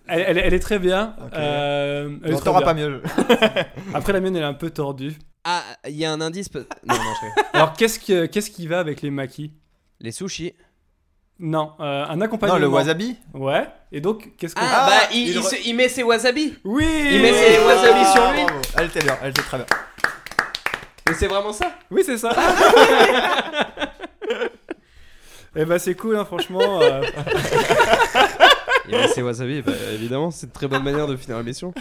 Elle, elle- elle est très bien. Ok. Euh, elle est On très t'aura bien. pas mieux. (laughs) Après, la mienne, elle est un peu tordue. Ah, il y a un indice. peut- Non, non, je rigole. Alors, qu'est-ce, que, qu'est-ce qui va avec les maquis? Les sushis. Non, euh, un Non, accompagnement. le wasabi. Ouais. Et donc, qu'est-ce que. Ah, Ah, bah il, il il re- se- il met ses wasabi. Oui Il met ses wasabi sur lui. Bravo. Elle était bien, elle était très bien. Mais c'est vraiment ça? Oui, c'est ça. Eh bah, c'est cool, hein, franchement. euh, Il met ses wasabi, bah, évidemment, c'est une très bonne manière de finir l'émission.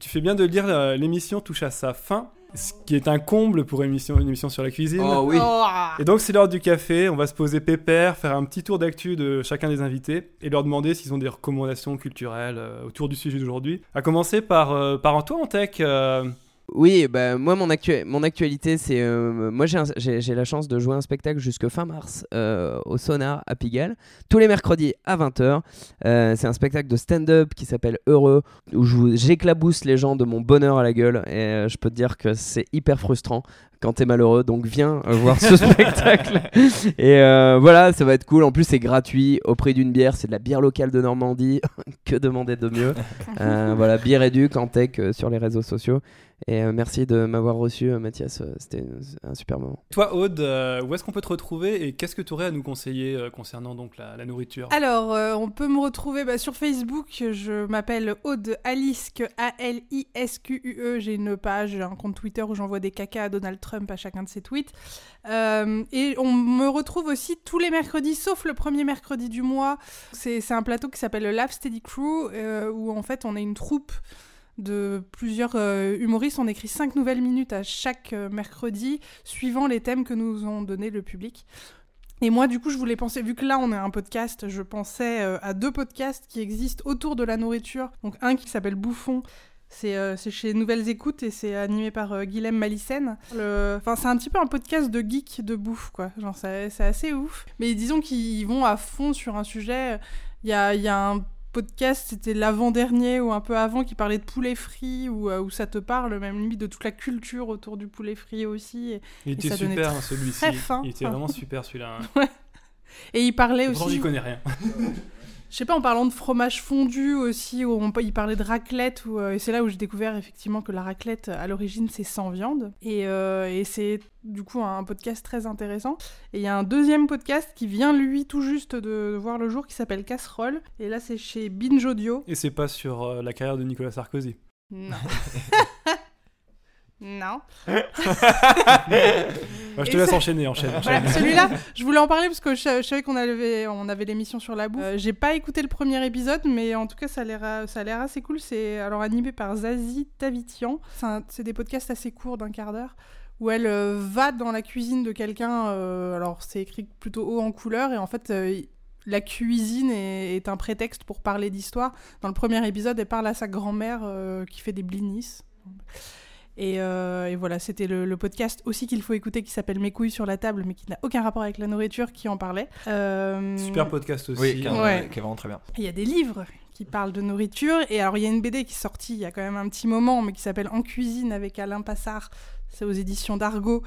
tu fais bien de le dire, euh, l'émission touche à sa fin. Ce qui est un comble pour une émission, une émission sur la cuisine. Oh oui. Oh. Et donc c'est l'heure du café, on va se poser pépère, faire un petit tour d'actu de chacun des invités et leur demander s'ils ont des recommandations culturelles euh, autour du sujet d'aujourd'hui. À commencer par, euh, par Antoine Tech. Oui, bah, moi, mon, actu- mon actualité, c'est. euh, moi, j'ai la chance de jouer un spectacle jusque fin mars euh, au Sonar à Pigalle, tous les mercredis à 20h. Euh, c'est un spectacle de stand-up qui s'appelle Heureux, où j'éclabousse les gens de mon bonheur à la gueule. Et je peux te dire que c'est hyper frustrant quand t'es malheureux. Donc, viens euh, voir ce (laughs) spectacle. Et euh, voilà, ça va être cool. En plus, c'est gratuit au prix d'une bière. C'est de la bière locale de Normandie. (laughs) que demander de mieux? (laughs) Euh, Voilà, bière éduque en tech sur les réseaux sociaux. Et euh, merci de m'avoir reçu, euh, Mathias. euh, C'était un super moment. Toi Aude, euh, où est-ce qu'on peut te retrouver et qu'est-ce que tu aurais à nous conseiller euh, concernant donc la, la nourriture? Alors, euh, on peut me retrouver bah, sur Facebook. Je m'appelle Aude Alisque, A-L-I-S-Q-U-E. J'ai une page, j'ai un compte Twitter où j'envoie des caca à Donald Trump à chacun de ses tweets. Euh, et on me retrouve aussi tous les mercredis, sauf le premier mercredi du mois. C'est un plateau qui s'appelle le Laugh Steady Crew, euh, où en fait on est une troupe de plusieurs euh, humoristes. On écrit cinq nouvelles minutes à chaque euh, mercredi, suivant les thèmes que nous ont donné le public. Et moi, du coup, je voulais penser, vu que là, on est un podcast, je pensais euh, à deux podcasts qui existent autour de la nourriture. Donc, un qui s'appelle Bouffon, C'est chez Nouvelles Écoutes et c'est animé par Guilhem Malicène. Enfin, c'est un petit peu un podcast de geek de bouffe, quoi. Genre, c'est assez ouf. Mais disons qu'ils vont à fond sur un sujet. Il y a, y a un podcast, c'était l'avant-dernier ou un peu avant, qui parlait de poulet frit, où, euh, où ça te parle même limite de toute la culture autour du poulet frit aussi. Et, Il était ça super, hein, celui-ci. Il était vraiment (laughs) super celui-là. et il parlait Pourtant, aussi... j'y connais rien. (laughs) Je sais pas, en parlant de fromage fondu aussi, où on, il parlait de raclette, où, euh, et c'est là où j'ai découvert effectivement que la raclette, à l'origine, c'est sans viande. Et, euh, et c'est du coup un podcast très intéressant. Et il y a un deuxième podcast qui vient, lui, tout juste de, de voir le jour, qui s'appelle Casserole. Et là, c'est chez Binge Audio. Et c'est pas sur euh, la carrière de Nicolas Sarkozy. Non. (laughs) non. (laughs) Je te laisse ça- enchaîner, enchaîne, enchaîne. Voilà, celui-là, (laughs) je voulais en parler parce que je, je savais qu'on avait, on avait l'émission sur la bouffe. Euh, J'ai pas écouté le premier épisode, mais en tout cas, ça a l'air, assez cool. C'est alors animé par Zazie Tavitian. C'est des podcasts assez courts d'un quart d'heure où elle euh, va dans la cuisine de quelqu'un. euh, alors, c'est écrit plutôt haut en couleur et en fait. euh, la cuisine est, est un prétexte pour parler d'histoire. Dans le premier épisode, elle parle à sa grand-mère qui fait des blinis. Et, euh, et voilà, c'était le, le podcast aussi qu'il faut écouter qui s'appelle Mes couilles sur la table, mais qui n'a aucun rapport avec la nourriture, qui en parlait. Euh, Super podcast aussi. Oui, qui est. Ouais. qui est vraiment très bien. Il y a des livres qui parlent de nourriture. Et alors, il y a une BD qui est sortie il y a quand même un petit moment, mais qui s'appelle En cuisine avec Alain Passard. C'est aux éditions d'Argo,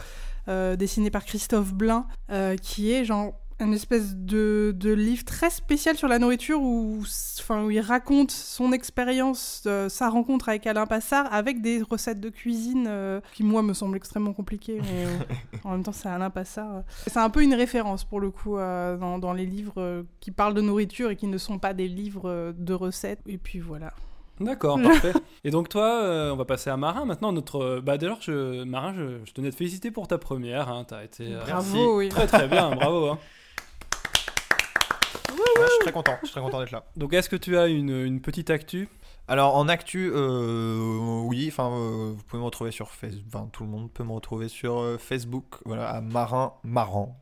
euh, dessiné par Christophe Blain, euh, qui est genre une espèce de, de livre très spécial sur la nourriture où, enfin, où il raconte son expérience, euh, sa rencontre avec Alain Passard, avec des recettes de cuisine euh, qui, moi, me semblent extrêmement compliquées. Mais euh, (laughs) en même temps, c'est Alain Passard. euh. C'est un peu une référence pour le coup dans, dans les livres qui parlent de nourriture et qui ne sont pas des livres de recettes. Et puis voilà. D'accord, (laughs) parfait. Et donc toi, euh, on va passer à Marin maintenant. Notre, euh, bah d'ailleurs, je, Marin, je, je tenais à te féliciter pour ta première. Hein. T'as été euh, Bravo, oui. très très bien, (laughs) bravo. hein. Ouais, je suis très content, je suis très content d'être là. Donc est-ce que tu as une, une petite actu? Alors en actu, euh, oui, enfin euh, vous pouvez me retrouver sur Facebook, enfin tout le monde peut me retrouver sur euh, Facebook, voilà, à Marin Marrant.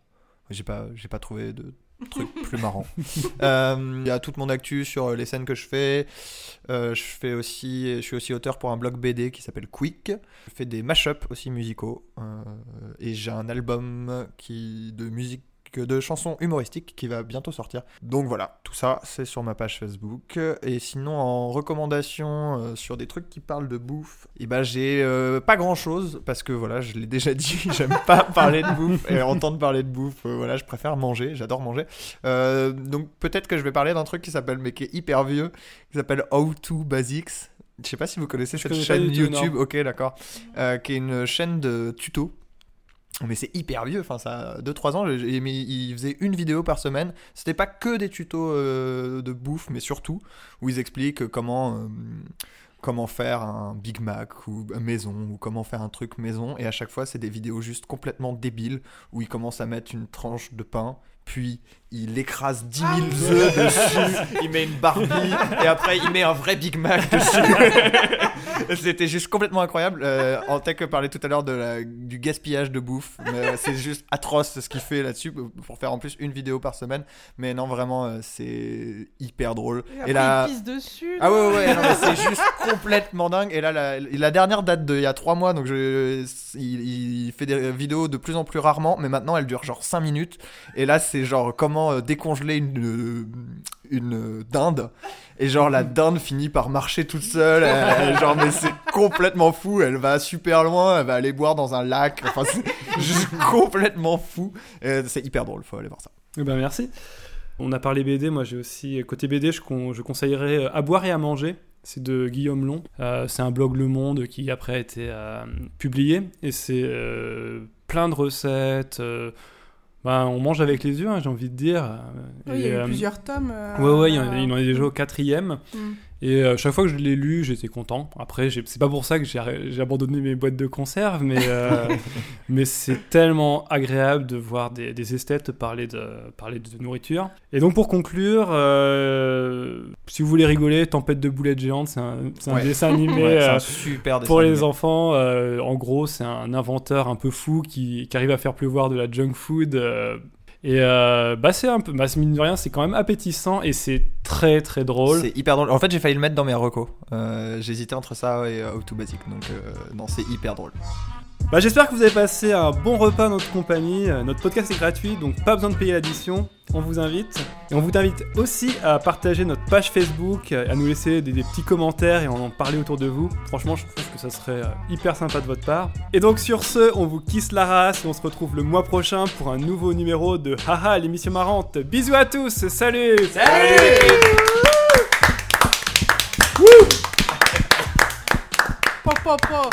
J'ai pas, j'ai pas trouvé de truc (laughs) plus marrant. Il y a toute mon actu sur les scènes que je fais. Je fais aussi, je suis aussi auteur pour un blog BD qui s'appelle Quick. Je fais des mashups aussi musicaux et j'ai un album qui de musique de chansons humoristiques qui va bientôt sortir. Donc voilà, tout ça c'est sur ma page Facebook. Et sinon en recommandation euh, sur des trucs qui parlent de bouffe, et ben j'ai euh, pas grand chose parce que voilà, je l'ai déjà dit, (laughs) j'aime pas parler de bouffe et entendre parler de bouffe. euh, voilà, je préfère manger, j'adore manger. Donc peut-être que je vais parler d'un truc qui s'appelle, mais qui est hyper vieux, qui s'appelle How to Basics. Je sais pas si vous connaissez Je cette connais chaîne YouTube. Ok, d'accord. Euh, qui est une chaîne de tutos. Mais c'est hyper vieux, enfin ça a 2-3 ans, mais ils faisaient une vidéo par semaine. C'était pas que des tutos euh, de bouffe, mais surtout où ils expliquent comment, euh, comment faire un Big Mac ou un maison, ou comment faire un truc maison. Et à chaque fois, c'est des vidéos juste complètement débiles où ils commencent à mettre une tranche de pain, puis il écrase 10 000 œufs (laughs) dessus, il met une Barbie, et après il met un vrai Big Mac dessus. (laughs) C'était juste complètement incroyable. Euh, en tech parlait tout à l'heure de la- du gaspillage de bouffe. mais C'est juste atroce ce qu'il fait là-dessus pour faire en plus une vidéo par semaine. Mais non, vraiment, euh, c'est hyper drôle. Et, après, Et là, il pisse dessus. ah ouais, ouais, c'est juste complètement dingue. Et là, la, la dernière date d'il y a 3 mois, donc je, il, il fait des vidéos de plus en plus rarement, mais maintenant elle dure genre 5 minutes. Et là, c'est genre comment euh, décongeler une, euh, une dinde. Et genre, la (laughs) dinde finit par marcher toute seule. euh, genre, mais c'est complètement fou. Elle va super loin, elle va aller boire dans un lac. Enfin, c'est juste (laughs) complètement fou. C'est hyper drôle, faut aller voir ça. Eh ben merci. On a parlé BD, moi j'ai aussi côté BD, je, con- je conseillerais euh, À boire et à manger. C'est de Guillaume Long. Euh, c'est un blog Le Monde qui après a été euh, publié et c'est euh, plein de recettes. Euh, ben, on mange avec les yeux, hein, j'ai envie de dire. Oui, il y a eu euh, plusieurs tomes. euh, Ouais, ouais, il y en, à- il en est déjà au quatrième. Mm. Et euh, chaque fois que je l'ai lu, j'étais content. Après, c'est pas pour ça que j'ai abandonné mes boîtes de conserve, mais, euh, (laughs) mais c'est tellement agréable de voir des, des esthètes parler de, parler de nourriture. Et donc, pour conclure, euh, si vous voulez rigoler, Tempête de boulettes géantes, c'est un, c'est un Ouais. dessin (laughs) animé. Ouais, c'est un super dessin pour les enfants, en gros, c'est un inventeur un peu fou qui, qui arrive à faire pleuvoir de la junk food. Et euh, bah c'est un peu, bah, mine de rien, c'est quand même appétissant et c'est très très drôle. C'est hyper drôle. En fait, j'ai failli le mettre dans mes recos. Euh, J'hésitais entre ça et euh, How to Basic. Donc, non, c'est hyper drôle. Bah, J'espère que vous avez passé un bon repas dans notre compagnie. Euh, Notre podcast est gratuit, donc pas besoin de payer l'addition. On vous invite. Et on vous invite aussi à partager notre page Facebook, euh, à nous laisser des, des petits commentaires et en en parler autour de vous. Franchement, je trouve que ça serait euh, hyper sympa de votre part. Et donc sur ce, on vous kiss la race et on se retrouve le mois prochain pour un nouveau numéro de Haha, l'émission marrante. Bisous à tous, salut (laughs) Po, po, po.